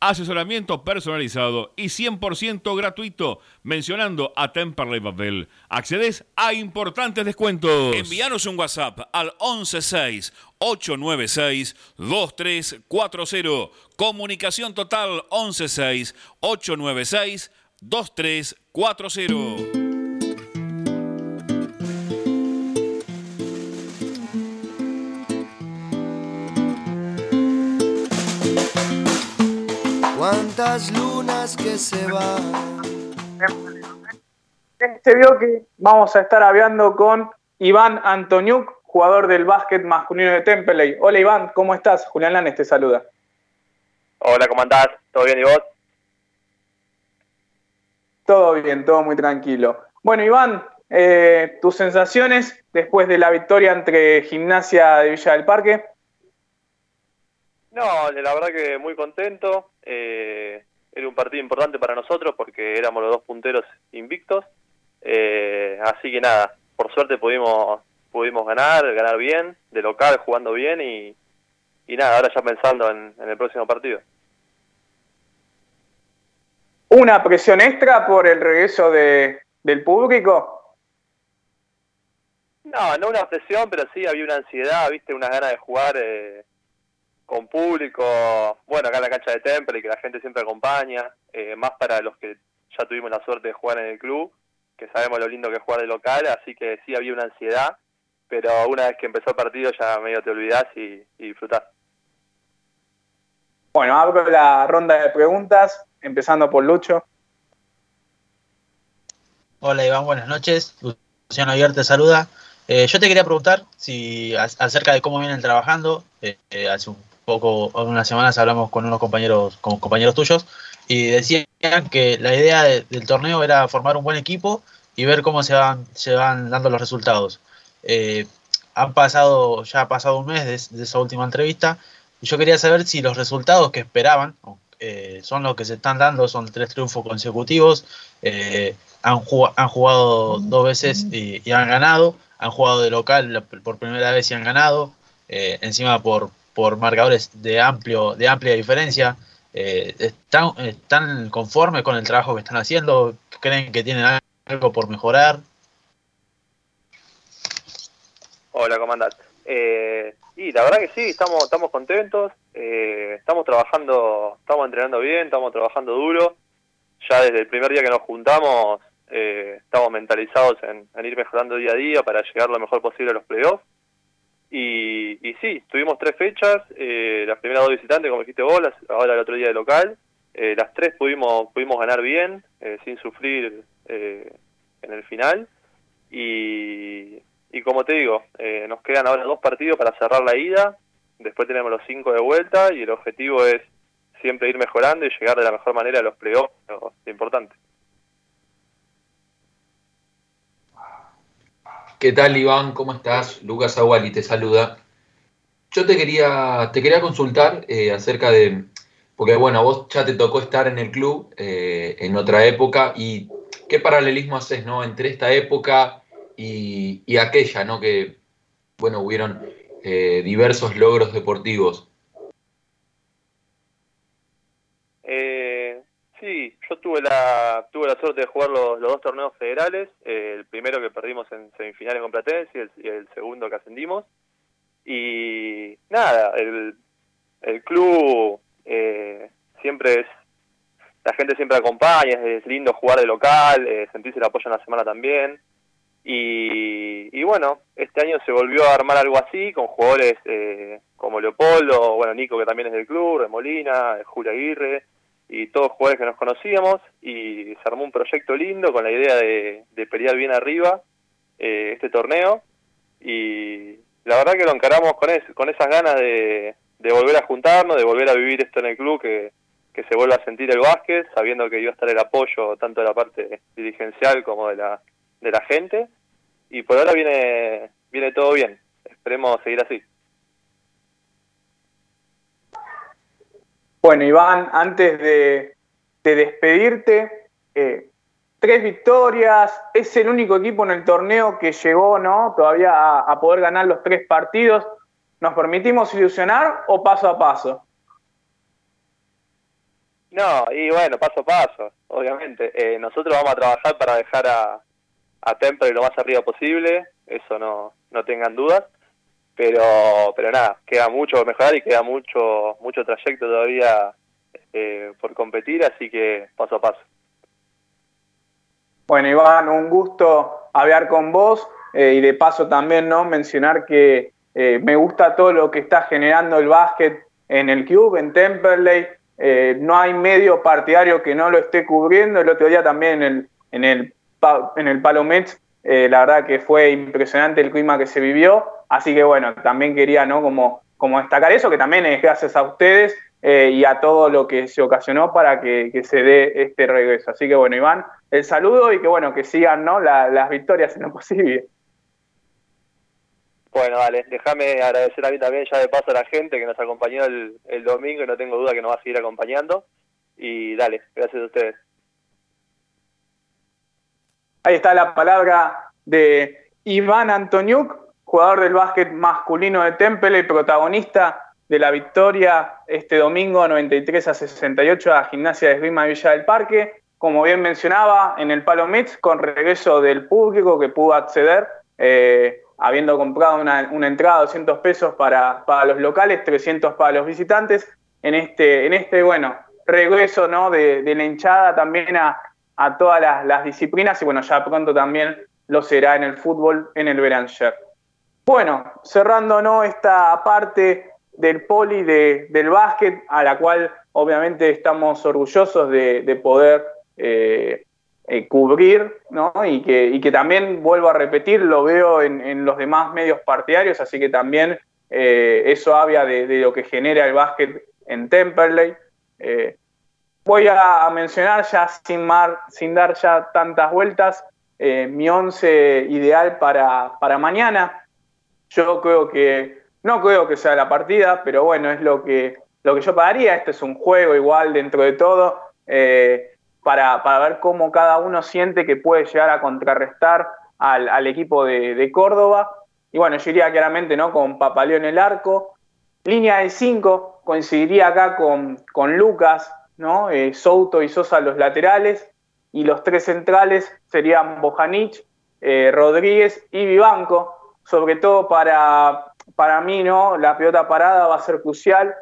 asesoramiento personalizado y 100% gratuito, mencionando a Temperley Babel. Accedes a importantes descuentos. Envíanos un WhatsApp al 116-896-2340. Comunicación total 116-896-2340. Cuántas lunas que se van. En este que vamos a estar hablando con Iván Antoniuk, jugador del básquet masculino de Temperley. Hola Iván, ¿cómo estás? Julián Lanes te saluda. Hola, ¿cómo andás? ¿Todo bien y vos? Todo bien, todo muy tranquilo. Bueno, Iván, eh, tus sensaciones después de la victoria entre Gimnasia de Villa del Parque. No, la verdad que muy contento. Eh, era un partido importante para nosotros porque éramos los dos punteros invictos. Eh, así que nada, por suerte pudimos pudimos ganar, ganar bien, de local, jugando bien y, y nada, ahora ya pensando en, el próximo partido. ¿Una presión extra por el regreso de, del público? No, no una presión, pero sí había una ansiedad, viste, una ganas de jugar. Eh, con público, bueno, acá en la cancha de Temple y que la gente siempre acompaña, eh, más para los que ya tuvimos la suerte de jugar en el club, que sabemos lo lindo que es jugar de local, así que sí había una ansiedad, pero una vez que empezó el partido ya medio te olvidás y, y disfrutás. Bueno, abro la ronda de preguntas, empezando por Lucho. Hola Iván, buenas noches. Luciano Aguirre te saluda. Eh, yo te quería preguntar si acerca de cómo vienen trabajando. Eh, hace un poco, unas semanas hablamos con unos compañeros, con compañeros tuyos, y decían que la idea del torneo era formar un buen equipo y ver cómo se van, se van dando los resultados. Eh, han pasado, ya ha pasado un mes de, esa última entrevista, y yo quería saber si los resultados que esperaban eh, son los que se están dando, son tres triunfos consecutivos, eh, han, han, jugado dos veces y, han ganado, han jugado de local por primera vez y han ganado, encima por, por marcadores de amplio de amplia diferencia. Eh, ¿están, ¿Están conformes con el trabajo que están haciendo? ¿Creen que tienen algo por mejorar? Hola, comandante. Eh, y la verdad que sí, estamos, estamos contentos, eh, estamos trabajando, estamos entrenando bien, estamos trabajando duro. Ya desde el primer día que nos juntamos, eh, estamos mentalizados en, en, ir mejorando día a día para llegar lo mejor posible a los playoffs. Y, y sí, tuvimos tres fechas, eh, las primeras dos visitantes, como dijiste vos, ahora el otro día de local. Eh, las tres pudimos, pudimos ganar bien, eh, sin sufrir eh, en el final. Y, y como te digo, eh, nos quedan ahora dos partidos para cerrar la ida, después tenemos los cinco de vuelta y el objetivo es siempre ir mejorando y llegar de la mejor manera a los playoffs, lo importante. ¿Qué tal, Iván? ¿Cómo estás? Lucas Aguali te saluda. Yo te quería, te quería consultar eh, acerca de, porque bueno, vos ya te tocó estar en el club eh, en otra época y qué paralelismo haces, ¿no? Entre esta época y, y aquella, ¿no? Que, bueno, hubieron eh, diversos logros deportivos. Sí, yo tuve la tuve la suerte de jugar los, dos torneos federales, eh, el primero que perdimos en semifinales con Platense y el, y el segundo que ascendimos. Y nada, el, el club eh, siempre es, la gente siempre acompaña, es, es lindo jugar de local, eh, sentirse el apoyo en la semana también. Y, y, bueno, este año se volvió a armar algo así, con jugadores eh, como Leopoldo, bueno, Nico que también es del club, Remolina, Julio Aguirre, y todos jugadores que nos conocíamos y se armó un proyecto lindo con la idea de, de pelear bien arriba eh, este torneo y la verdad que lo encaramos con, es, con esas ganas de, de, volver a juntarnos, de volver a vivir esto en el club, que, que se vuelva a sentir el básquet, sabiendo que iba a estar el apoyo tanto de la parte dirigencial como de la, de la gente y por ahora viene, viene todo bien. Esperemos seguir así. Bueno, Iván, antes de, despedirte, eh, tres victorias, es el único equipo en el torneo que llegó ¿no? todavía a, poder ganar los tres partidos. ¿Nos permitimos ilusionar o paso a paso? No, y bueno, paso a paso, obviamente. Eh, nosotros vamos a trabajar para dejar a, a Temple lo más arriba posible, eso no, no tengan dudas. Pero, pero nada, queda mucho por mejorar y queda mucho, mucho trayecto todavía eh, por competir, así que paso a paso. Bueno, Iván, un gusto hablar con vos eh, y de paso también no mencionar que eh, me gusta todo lo que está generando el básquet en el club, en Temperley. no hay medio partidario que no lo esté cubriendo. El otro día también en el, en el, en el Palomets, la verdad que fue impresionante el clima que se vivió. Así que bueno, también quería ¿no? como, como destacar eso, que también es gracias a ustedes eh, y a todo lo que se ocasionó para que, se dé este regreso. Así que bueno, Iván, el saludo y que bueno, que sigan ¿no? las victorias en lo posible. Bueno, dale, déjame agradecer a mí también ya de paso a la gente que nos acompañó el, el domingo y no tengo duda que nos va a seguir acompañando. Y dale, gracias a ustedes. Ahí está la palabra de Iván Antoniuk, jugador del básquet masculino de Temple y protagonista de la victoria este domingo 93 a 68 a Gimnasia de Esgrima Villa del Parque. Como bien mencionaba, en el Palo Mix, con regreso del público que pudo acceder, eh, habiendo comprado una, entrada de 200 pesos para, para, los locales, 300 para los visitantes. En este, en este bueno, regreso ¿no? de, la hinchada también a, a todas las, disciplinas y bueno, ya pronto también lo será en el fútbol en el Beranger. Bueno, cerrando ¿no? esta parte del poli del básquet, a la cual obviamente estamos orgullosos de, poder eh, eh, cubrir, ¿no? y, que, y que también, vuelvo a repetir, lo veo en, los demás medios partidarios, así que también eh, eso habla de, lo que genera el básquet en Temperley. Voy a mencionar ya sin, sin dar ya tantas vueltas mi once ideal para, mañana. Yo creo que, no creo que sea la partida, pero bueno, es lo que, lo que yo pagaría. Este es un juego igual dentro de todo, eh, para, para, ver cómo cada uno siente que puede llegar a contrarrestar al, equipo de, Córdoba. Y bueno, yo iría claramente ¿no? con Papaleo en el arco. Línea de 5, coincidiría acá con, con Lucas, ¿no? Eh, Souto y Sosa los laterales. Y los tres centrales serían Bojanic, eh, Rodríguez y Vivanco sobre todo para, para mí, ¿no? La pelota parada va a ser crucial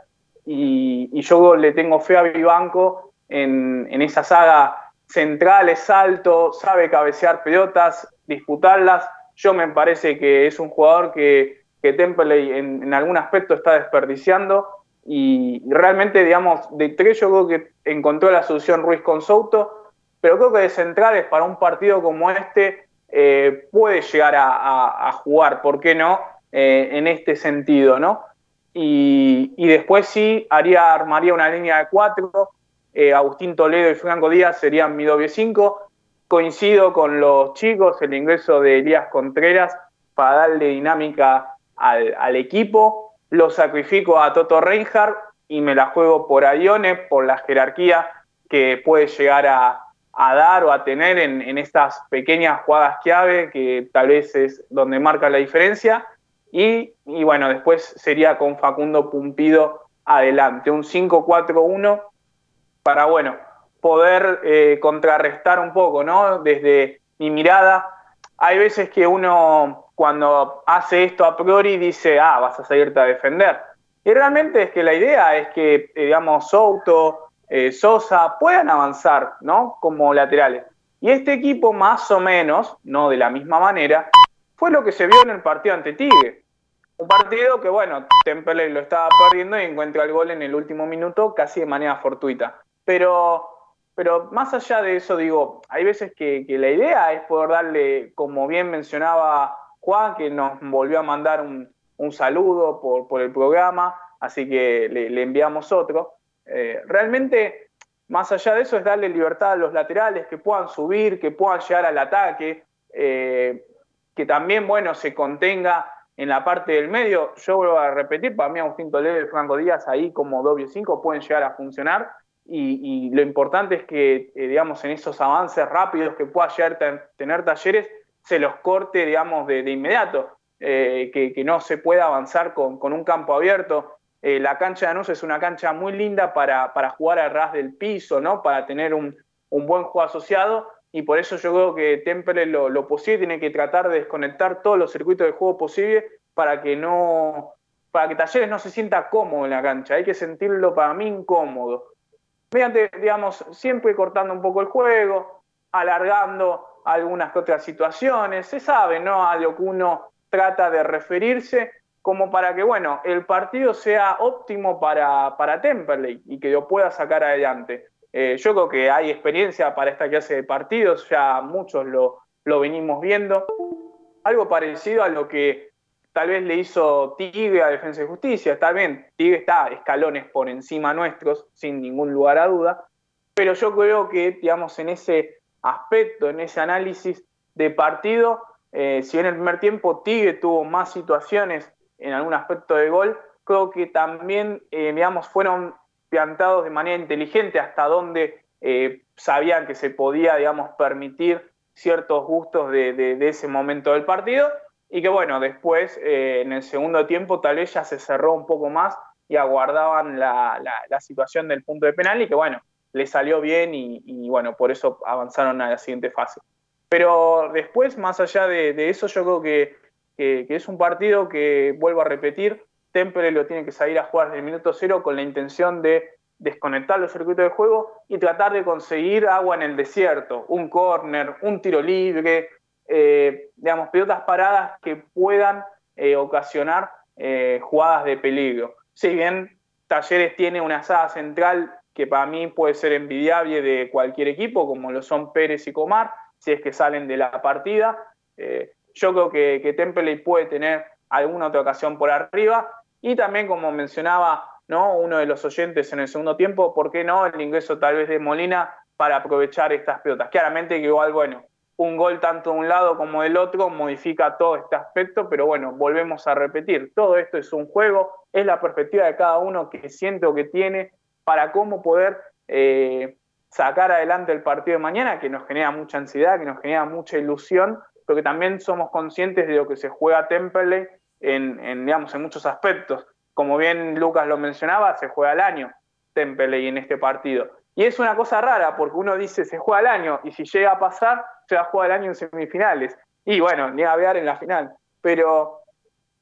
y, yo le tengo fe a Vivanco en, en esa saga central, es alto, sabe cabecear pelotas, disputarlas. Yo me parece que es un jugador que, que en, algún aspecto está desperdiciando y realmente, digamos, de tres yo creo que encontró la solución Ruiz con Souto, pero creo que de centrales para un partido como este eh, puede llegar a, jugar, ¿por qué no? Eh, en este sentido, ¿no? Y, después sí haría, armaría una línea de cuatro. Eh, Agustín Toledo y Franco Díaz serían mi doble cinco. Coincido con los chicos, el ingreso de Elías Contreras para darle dinámica al, equipo. Lo sacrifico a Toto Reinhardt y me la juego por Adione, por la jerarquía que puede llegar a, dar o a tener en, estas pequeñas jugadas clave que tal vez es donde marca la diferencia. Y, bueno, después sería con Facundo Pumpido adelante, un 5-4-1 para, bueno, poder eh, contrarrestar un poco, ¿no? Desde mi mirada, hay veces que uno cuando hace esto a priori dice, ah, vas a salirte a defender. Y realmente es que la idea es que, eh, digamos, Souto, eh, Sosa puedan avanzar, ¿no? Como laterales. Y este equipo, más o menos, no de la misma manera, fue lo que se vio en el partido ante Tigre. Un partido que, bueno, Temple lo estaba perdiendo y encuentra el gol en el último minuto casi de manera fortuita. Pero, pero más allá de eso, digo, hay veces que, la idea es poder darle, como bien mencionaba Juan, que nos volvió a mandar un, saludo por, el programa, así que le enviamos otro. Eh, realmente, más allá de eso, es darle libertad a los laterales que puedan subir, que puedan llegar al ataque, eh, que también, bueno, se contenga en la parte del medio. Yo vuelvo a repetir, para mí Agustín Toledo y Franco Díaz ahí como doble 5 pueden llegar a funcionar y, lo importante es que, eh, digamos, en esos avances rápidos que pueda llegar a tener talleres, se los corte, digamos, de, inmediato, eh, que, no se pueda avanzar con, un campo abierto. Eh, la cancha de Anus es una cancha muy linda para, jugar a ras del piso, ¿no? Para tener un, buen juego asociado y por eso yo creo que Temple lo, lo, posible tiene que tratar de desconectar todos los circuitos de juego posible para que no para que Talleres no se sienta cómodo en la cancha, hay que sentirlo para mí incómodo mediante, digamos, siempre cortando un poco el juego, alargando algunas otras situaciones, se sabe, ¿no? A lo que uno trata de referirse, como para que, bueno, el partido sea óptimo para, para Temperley y que lo pueda sacar adelante. Eh, yo creo que hay experiencia para esta clase de partidos, ya muchos lo, lo venimos viendo. Algo parecido a lo que tal vez le hizo Tigre a Defensa y Justicia, está bien, Tigre está escalones por encima nuestros, sin ningún lugar a duda, pero yo creo que, digamos, en ese aspecto, en ese análisis de partido, eh, si en el primer tiempo Tigre tuvo más situaciones en algún aspecto de gol, creo que también, eh, digamos, fueron plantados de manera inteligente hasta donde eh, sabían que se podía, digamos, permitir ciertos gustos de ese momento del partido y que bueno, después en el segundo tiempo tal vez ya se cerró un poco más y aguardaban la, la, situación del punto de penal y que bueno, le salió bien y, bueno, por eso avanzaron a la siguiente fase. Pero después, más allá de, eso, yo creo que, es un partido que, vuelvo a repetir, Temple lo tiene que salir a jugar desde el minuto cero con la intención de desconectar los circuitos de juego y tratar de conseguir agua en el desierto, un córner, un tiro libre, eh, digamos, pelotas paradas que puedan eh, ocasionar eh, jugadas de peligro. Si bien Talleres tiene una asada central que para mí puede ser envidiable de cualquier equipo, como lo son Pérez y Comar, si es que salen de la partida. yo creo que, que puede tener alguna otra ocasión por arriba. Y también, como mencionaba ¿no? uno de los oyentes en el segundo tiempo, ¿por qué no el ingreso tal vez de Molina para aprovechar estas pelotas? Claramente que igual, bueno, un gol tanto de un lado como del otro modifica todo este aspecto, pero bueno, volvemos a repetir, todo esto es un juego, es la perspectiva de cada uno que siente o que tiene para cómo poder eh, sacar adelante el partido de mañana, que nos genera mucha ansiedad, que nos genera mucha ilusión, pero que también somos conscientes de lo que se juega Temple en, digamos, en muchos aspectos. Como bien Lucas lo mencionaba, se juega al año Temple en este partido. Y es una cosa rara, porque uno dice se juega al año, y si llega a pasar, se va a jugar el año en semifinales. Y bueno, ni a ver en la final. Pero,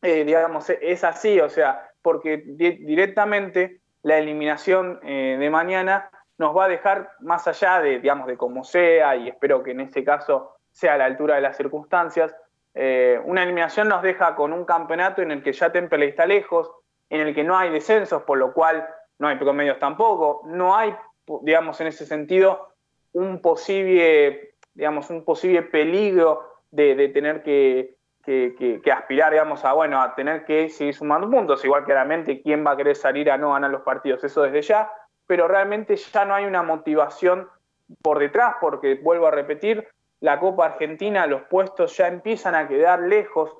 eh, digamos, es así, o sea, porque directamente la eliminación eh, de mañana nos va a dejar más allá de, digamos, de cómo sea, y espero que en este caso sea a la altura de las circunstancias, eh, una eliminación nos deja con un campeonato en el que ya Temple está lejos, en el que no hay descensos, por lo cual no hay promedios tampoco, no hay, digamos, en ese sentido, un posible digamos, un posible peligro de, tener que, aspirar, digamos, a, bueno, a tener que seguir sumando puntos, igual claramente quién va a querer salir a no ganar los partidos, eso desde ya, pero realmente ya no hay una motivación por detrás, porque vuelvo a repetir, la Copa Argentina, los puestos ya empiezan a quedar lejos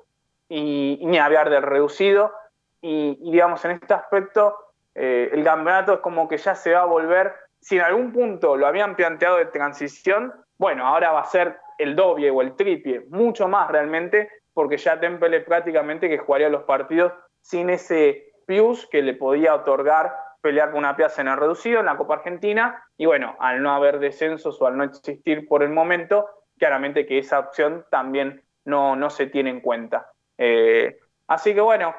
y, ni hablar del reducido, y, digamos, en este aspecto, eh, el campeonato es como que ya se va a volver, si en algún punto lo habían planteado de transición, bueno, ahora va a ser el doble o el triple, mucho más realmente, porque ya Temple prácticamente que jugaría los partidos sin ese plus que le podía otorgar pelear con una pieza en el reducido en la Copa Argentina. Y bueno, al no haber descensos o al no existir por el momento, claramente que esa opción también no, no se tiene en cuenta. Eh, así que bueno,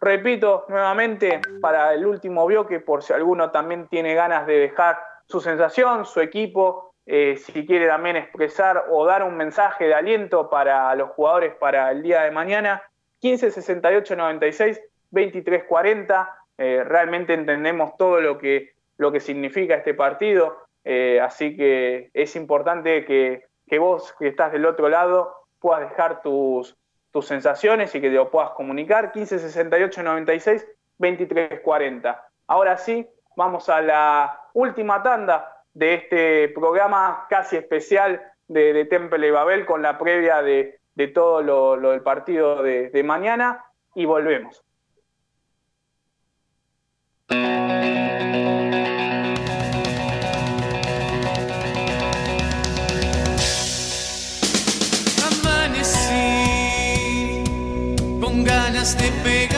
repito nuevamente para el último bloque, por si alguno también tiene ganas de dejar su sensación, su equipo, eh, si quiere también expresar o dar un mensaje de aliento para los jugadores para el día de mañana, 15 68 96 23 40. realmente entendemos todo lo que, lo que significa este partido, eh, así que es importante que, vos que estás del otro lado puedas dejar tus, tus sensaciones y que te lo puedas comunicar. 15 68 96 23 40. Ahora sí, vamos a la última tanda de este programa casi especial de, Temple y Babel con la previa de, de todo lo, del partido de, de mañana y volvemos. Amanecí con ganas de pegar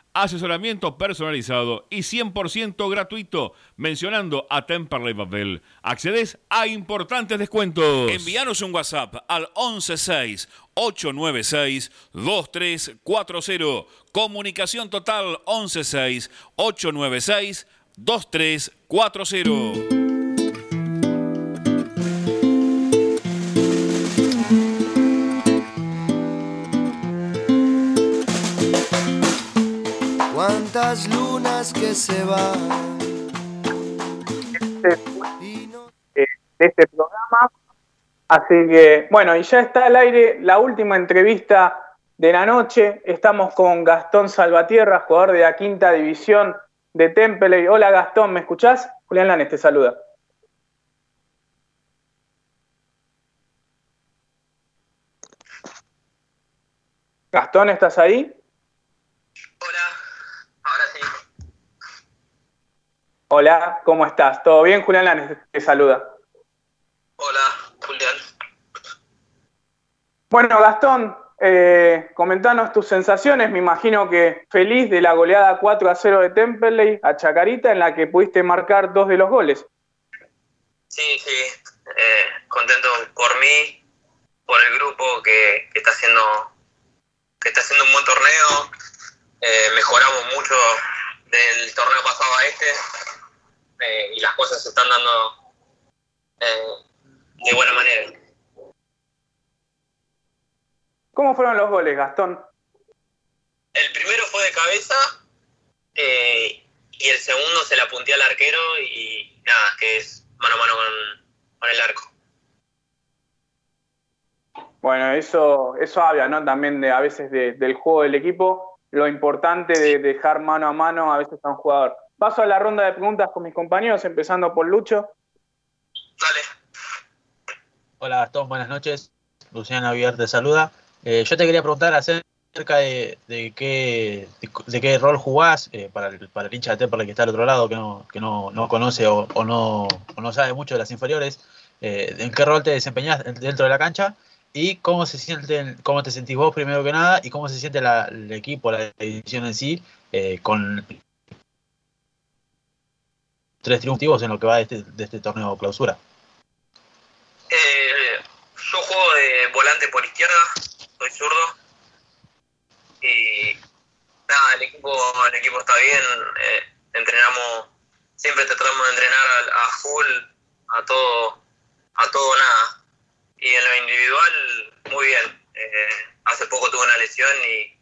asesoramiento personalizado y 100% gratuito mencionando a Temperley Babel. Accedes a importantes descuentos. Envíanos un WhatsApp al 116 896 2340. Comunicación total 116 896 2340. Cuántas lunas que se van. de este programa. Así que, bueno, y ya está al aire la última entrevista de la noche. Estamos con Gastón Salvatierra, jugador de la quinta división de Temple. Hola Gastón, ¿me escuchás? Julián Lanes te saluda. Gastón, ¿estás ahí? Hola, ¿cómo estás? ¿Todo bien? Julián Lanes te saluda. Hola, Julián. Bueno, Gastón, eh, comentanos tus sensaciones. Me imagino que feliz de la goleada 4 a 0 de Temperley a Chacarita, en la que pudiste marcar dos de los goles. Sí, sí. Eh, contento por mí, por el grupo que, que, está haciendo que está haciendo un buen torneo. Eh, mejoramos mucho del torneo pasado a este eh, y las cosas se están dando eh, de buena manera. ¿Cómo fueron los goles, Gastón? El primero fue de cabeza eh, y el segundo se la punté al arquero y nada, que es mano a mano con, con el arco. Bueno, eso, eso habla, ¿no? También de a veces de, del juego del equipo, lo importante de dejar mano a mano a veces a un jugador. Paso a la ronda de preguntas con mis compañeros, empezando por Lucho. Dale. Hola Gastón, buenas noches. Luciana Javier te saluda. Eh, yo te quería preguntar acerca de, de, qué, de, qué rol jugás eh, para, el, para el hincha de Temperley que está al otro lado, que no, que no, no conoce o, o, no, o no sabe mucho de las inferiores. Eh, ¿En qué rol te desempeñás dentro de la cancha? y cómo se sienten, cómo te sentís vos primero que nada y cómo se siente la, el equipo, la edición en sí, eh, con tres triunfos en lo que va de este, de este torneo clausura. Eh, yo juego de volante por izquierda, soy zurdo y nada, el equipo, el equipo está bien, eh, entrenamos, siempre tratamos de entrenar a, a full, a todo, a todo nada y en lo individual, muy bien. Eh, hace poco tuve una lesión y,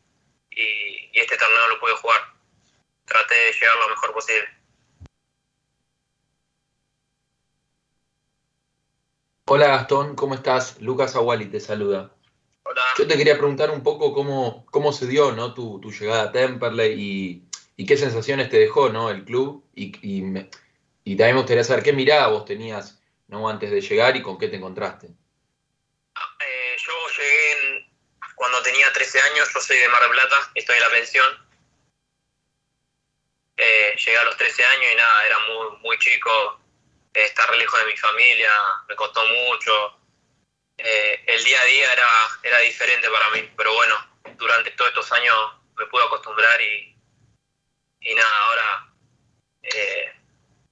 y, y, este torneo lo pude jugar. Traté de llegar lo mejor posible. Hola Gastón, ¿cómo estás? Lucas Aguali te saluda. Hola. Yo te quería preguntar un poco cómo, cómo se dio ¿no? tu, tu llegada a Temperley y, y, qué sensaciones te dejó ¿no? el club. Y, y, me, y también me gustaría saber qué mirada vos tenías ¿no? antes de llegar y con qué te encontraste. Eh, yo llegué en, cuando tenía 13 años, yo soy de Mar del Plata, estoy en la pensión. Eh, llegué a los 13 años y nada, era muy, muy chico, estar lejos de mi familia, me costó mucho. Eh, el día a día era, era diferente para mí, pero bueno, durante todos estos años me pude acostumbrar y, y nada, ahora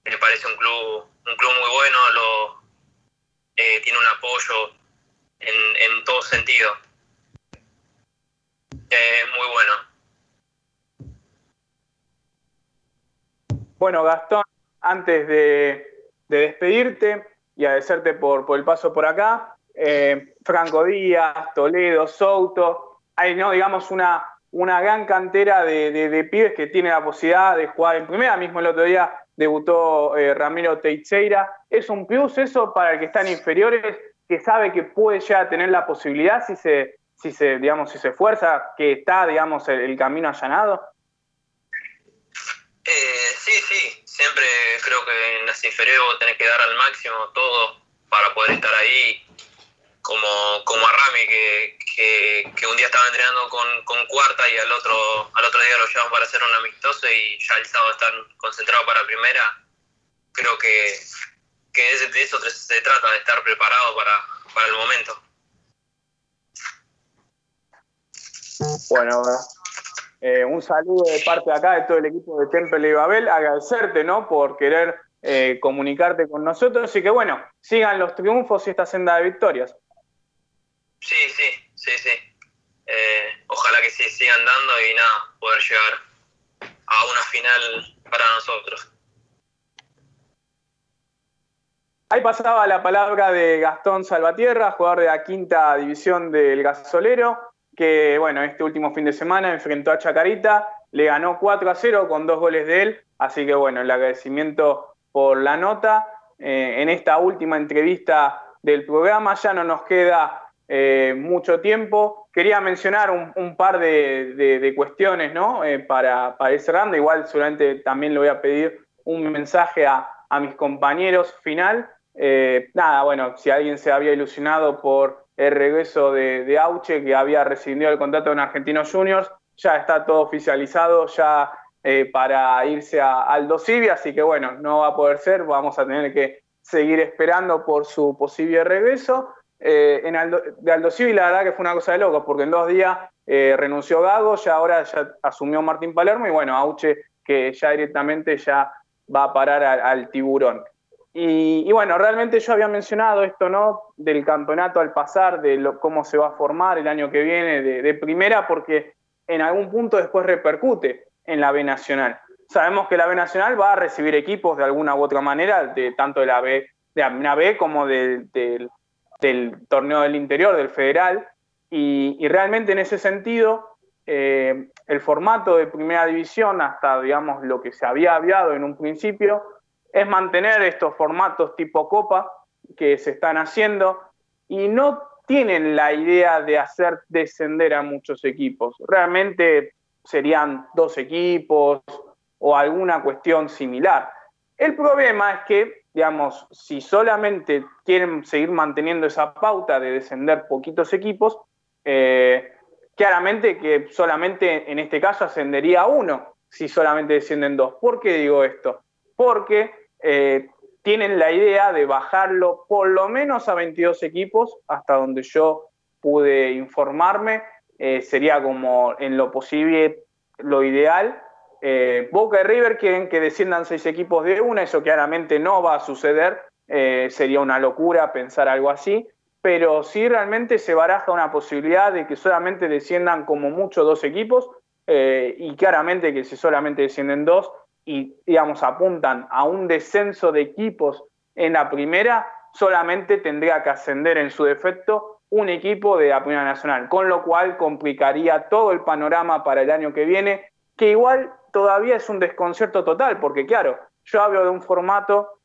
me parece un club, un club muy bueno, lo, tiene un apoyo en, en todo sentido. Eh, muy bueno. Bueno, Gastón, antes de, de despedirte y agradecerte por, por, el paso por acá, eh, Franco Díaz, Toledo, Souto, hay, no, digamos, una, una gran cantera de, de, pibes que tienen la posibilidad de jugar en primera. Mismo el otro día debutó eh, Ramiro Teixeira. ¿Es un plus eso para el que están inferiores? que sabe que puede ya tener la posibilidad si se, si se, digamos, si se esfuerza, que está, digamos, el, el camino allanado? Eh, sí, sí, siempre creo que en las inferiores vos tenés que dar al máximo todo para poder estar ahí. como, como a Rami, que, que, un día estaba entrenando con, con, cuarta y al otro, al otro día lo llevan para hacer un amistoso y ya el sábado están concentrados para primera. Creo que, que de eso se trata, de estar preparado para, para el momento. Bueno, eh, un saludo de parte de acá de todo el equipo de Temple y Babel, agradecerte ¿no? por querer eh, comunicarte con nosotros y que bueno, sigan los triunfos y esta senda de victorias. Sí, sí, sí, sí. Eh, ojalá que sí sigan dando y nada, poder llegar a una final para nosotros. Ahí pasaba la palabra de Gastón Salvatierra, jugador de la quinta división del Gasolero, que bueno, este último fin de semana enfrentó a Chacarita, le ganó 4 a 0 con dos goles de él, así que bueno, el agradecimiento por la nota. Eh, en esta última entrevista del programa ya no nos queda eh, mucho tiempo. Quería mencionar un, par de, cuestiones ¿no? Eh, para, para ir cerrando. Igual solamente también le voy a pedir un mensaje a, a mis compañeros final. Nada, bueno, si alguien se había ilusionado por el regreso de, Auche, que había recibido el contrato en Argentinos Juniors, ya está todo oficializado, ya eh, para irse a Aldo Civi, así que bueno, no va a poder ser, vamos a tener que seguir esperando por su posible regreso. Eh, en de Aldo Civi la verdad que fue una cosa de loco, porque en dos días renunció Gago, ya ahora ya asumió Martín Palermo y bueno, Auche que ya directamente ya va a parar al tiburón. Y, bueno, realmente yo había mencionado esto, ¿no? Del campeonato al pasar, de cómo se va a formar el año que viene de, primera, porque en algún punto después repercute en la B Nacional. Sabemos que la B Nacional va a recibir equipos de alguna u otra manera, de tanto de la B, de la B como del torneo del interior, del federal, y, realmente en ese sentido, eh, el formato de primera división, hasta digamos lo que se había aviado en un principio, es mantener estos formatos tipo copa que se están haciendo y no tienen la idea de hacer descender a muchos equipos. Realmente serían dos equipos o alguna cuestión similar. El problema es que, digamos, si solamente quieren seguir manteniendo esa pauta de descender poquitos equipos, eh, claramente que solamente en este caso ascendería uno si solamente descienden dos. ¿Por qué digo esto? Porque eh, tienen la idea de bajarlo por lo menos a 22 equipos, hasta donde yo pude informarme, eh, sería como en lo posible lo ideal. Eh, Boca y River quieren que desciendan seis equipos de una, eso claramente no va a suceder, sería una locura pensar algo así, pero sí realmente se baraja una posibilidad de que solamente desciendan como mucho dos equipos y claramente que si solamente descienden dos, y, digamos, apuntan a un descenso de equipos en la primera, solamente tendría que ascender en su defecto un equipo de la Primera Nacional, con lo cual complicaría todo el panorama para el año que viene, que igual todavía es un desconcierto total, porque claro, yo hablo de un formato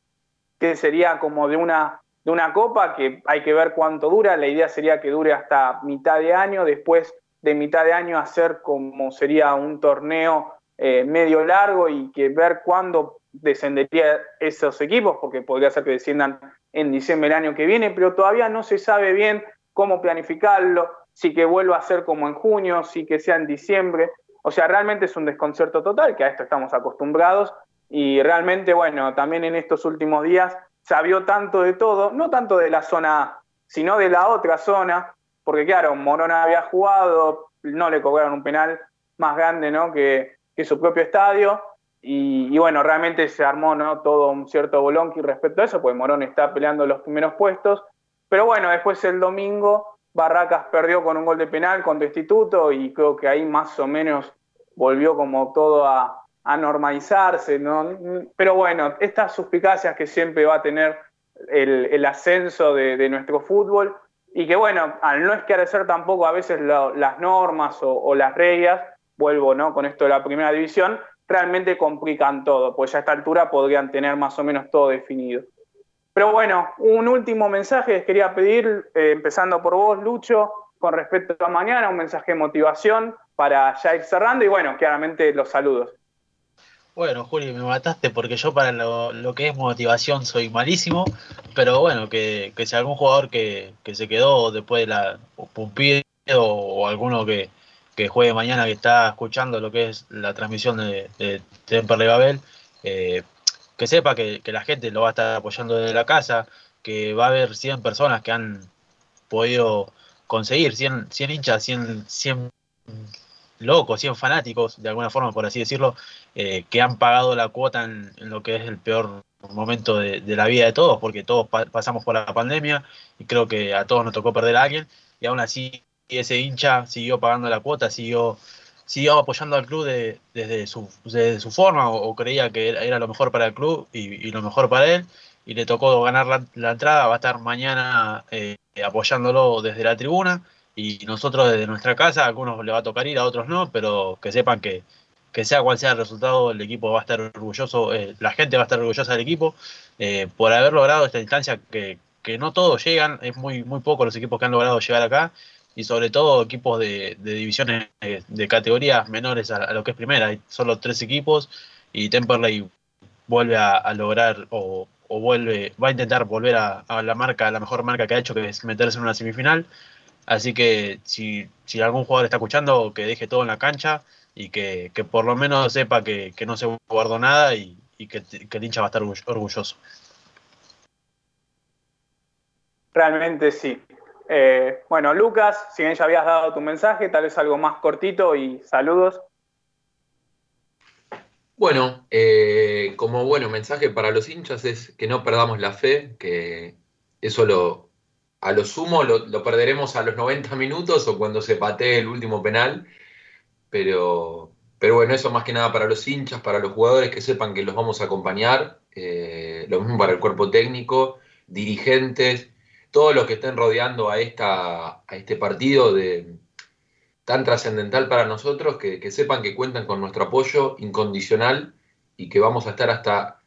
que sería como de una, de una copa, que hay que ver cuánto dura, la idea sería que dure hasta mitad de año, después de mitad de año hacer como sería un torneo eh, medio largo y que ver cuándo descendería esos equipos, porque podría ser que desciendan en diciembre del año que viene, pero todavía no se sabe bien cómo planificarlo, si que vuelva a ser como en junio, si que sea en diciembre. O sea, realmente es un desconcierto total, que a esto estamos acostumbrados, y realmente, bueno, también en estos últimos días vio tanto de todo, no tanto de la zona sino de la otra zona, porque claro, Morona había jugado, no le cobraron un penal más grande, ¿no? Que, que su propio estadio. Y, bueno, realmente se armó ¿no? todo un cierto bolonqui respecto a eso, pues Morón está peleando los primeros puestos. Pero bueno, después el domingo Barracas perdió con un gol de penal contra Instituto y creo que ahí más o menos volvió como todo a, normalizarse. ¿no? Pero bueno, estas suspicacias que siempre va a tener el, ascenso de, nuestro fútbol y que bueno, al no esclarecer tampoco a veces las normas o las reglas, vuelvo ¿no? con esto de la primera división, realmente complican todo, pues ya a esta altura podrían tener más o menos todo definido. Pero bueno, un último mensaje les quería pedir, eh, empezando por vos, Lucho, con respecto a mañana, un mensaje de motivación para ya ir cerrando y bueno, claramente los saludos. Bueno, Juli, me mataste porque yo para lo, que es motivación soy malísimo, pero bueno, que, si algún jugador que, se quedó después de la Pumpido o, alguno que, juegue mañana que está escuchando lo que es la transmisión de, de Temperley Babel, eh, que sepa que, la gente lo va a estar apoyando desde la casa, que va a haber 100 personas que han podido conseguir, 100, 100 hinchas, 100, 100 locos, 100 fanáticos, de alguna forma, por así decirlo, eh, que han pagado la cuota en, lo que es el peor momento de, la vida de todos, porque todos pasamos por la pandemia y creo que a todos nos tocó perder a alguien, y aún así ese hincha siguió pagando la cuota, siguió, siguió apoyando al club desde, su, su forma, o, creía que era lo mejor para el club y, lo mejor para él, y le tocó ganar la, entrada, va a estar mañana eh, apoyándolo desde la tribuna y nosotros desde nuestra casa, a algunos le va a tocar ir, a otros no, pero que sepan que, que sea cual sea el resultado, el equipo va a estar orgulloso, eh, la gente va a estar orgullosa del equipo eh, por haber logrado esta instancia que, que, no todos llegan, es muy, muy poco los equipos que han logrado llegar acá y sobre todo equipos de, divisiones de, categorías menores a, lo que es primera, hay solo tres equipos y Temperley vuelve a, lograr o, o, vuelve, va a intentar volver a, la marca, la mejor marca que ha hecho, que es meterse en una semifinal. Así que si, si algún jugador está escuchando, que deje todo en la cancha y que, por lo menos sepa que, no se guardó nada y, que, el hincha va a estar orgulloso. Realmente sí. Eh, bueno, Lucas, si bien ya habías dado tu mensaje, tal vez algo más cortito y saludos. Bueno, eh, como bueno mensaje para los hinchas es que no perdamos la fe, que eso lo, a lo sumo lo, perderemos a los 90 minutos o cuando se patee el último penal, pero, pero bueno, eso más que nada para los hinchas, para los jugadores que sepan que los vamos a acompañar, eh, lo mismo para el cuerpo técnico, dirigentes, todos los que estén rodeando a, esta, a este partido de, tan trascendental para nosotros, que, que, sepan que cuentan con nuestro apoyo incondicional y que vamos a estar hasta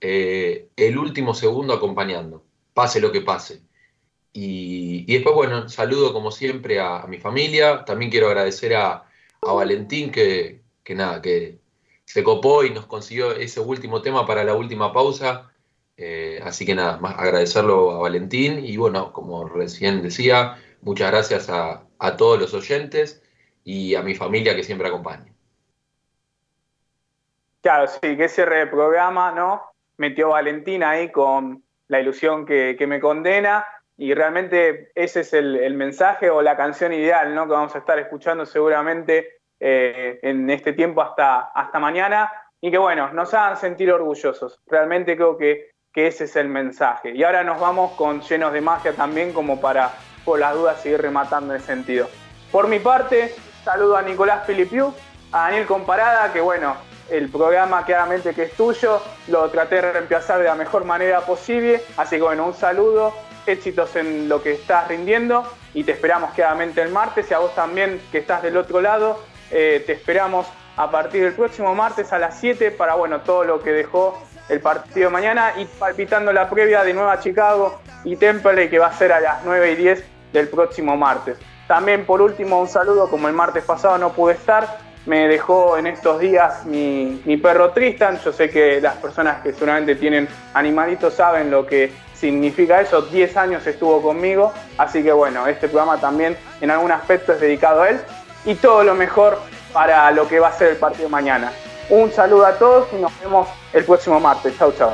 eh, el último segundo acompañando, pase lo que pase. Y, después, bueno, saludo como siempre a, mi familia. También quiero agradecer a, Valentín que, nada, que se copó y nos consiguió ese último tema para la última pausa. Eh, así que nada, más agradecerlo a Valentín y bueno, como recién decía, muchas gracias a, a todos los oyentes y a mi familia que siempre acompaña. Claro, sí, que cierre el programa, ¿no? Metió Valentín ahí con la ilusión que, que me condena y realmente ese es el, mensaje o la canción ideal ¿no? que vamos a estar escuchando seguramente eh, en este tiempo hasta, hasta mañana y que bueno, nos hagan sentir orgullosos. Realmente creo que, que ese es el mensaje. Y ahora nos vamos con llenos de magia también como para, por las dudas, seguir rematando el sentido. Por mi parte, saludo a Nicolás Filipiu, a Daniel Comparada, que bueno, el programa claramente que es tuyo, lo traté de reemplazar de la mejor manera posible, así que bueno, un saludo éxitos en lo que estás rindiendo y te esperamos claramente el martes y a vos también que estás del otro lado, eh, te esperamos a partir del próximo martes a las 7 para bueno, todo lo que dejó el partido mañana y palpitando la previa de Nueva Chicago y Temple que va a ser a las 9 y 10 del próximo martes. También por último un saludo, como el martes pasado no pude estar, me dejó en estos días mi, mi perro Tristan, yo sé que las personas que seguramente tienen animalitos saben lo que significa eso, 10 años estuvo conmigo, así que bueno, este programa también en algún aspecto es dedicado a él. Y todo lo mejor para lo que va a ser el partido mañana. Un saludo a todos y nos vemos el próximo martes. Chau, chau.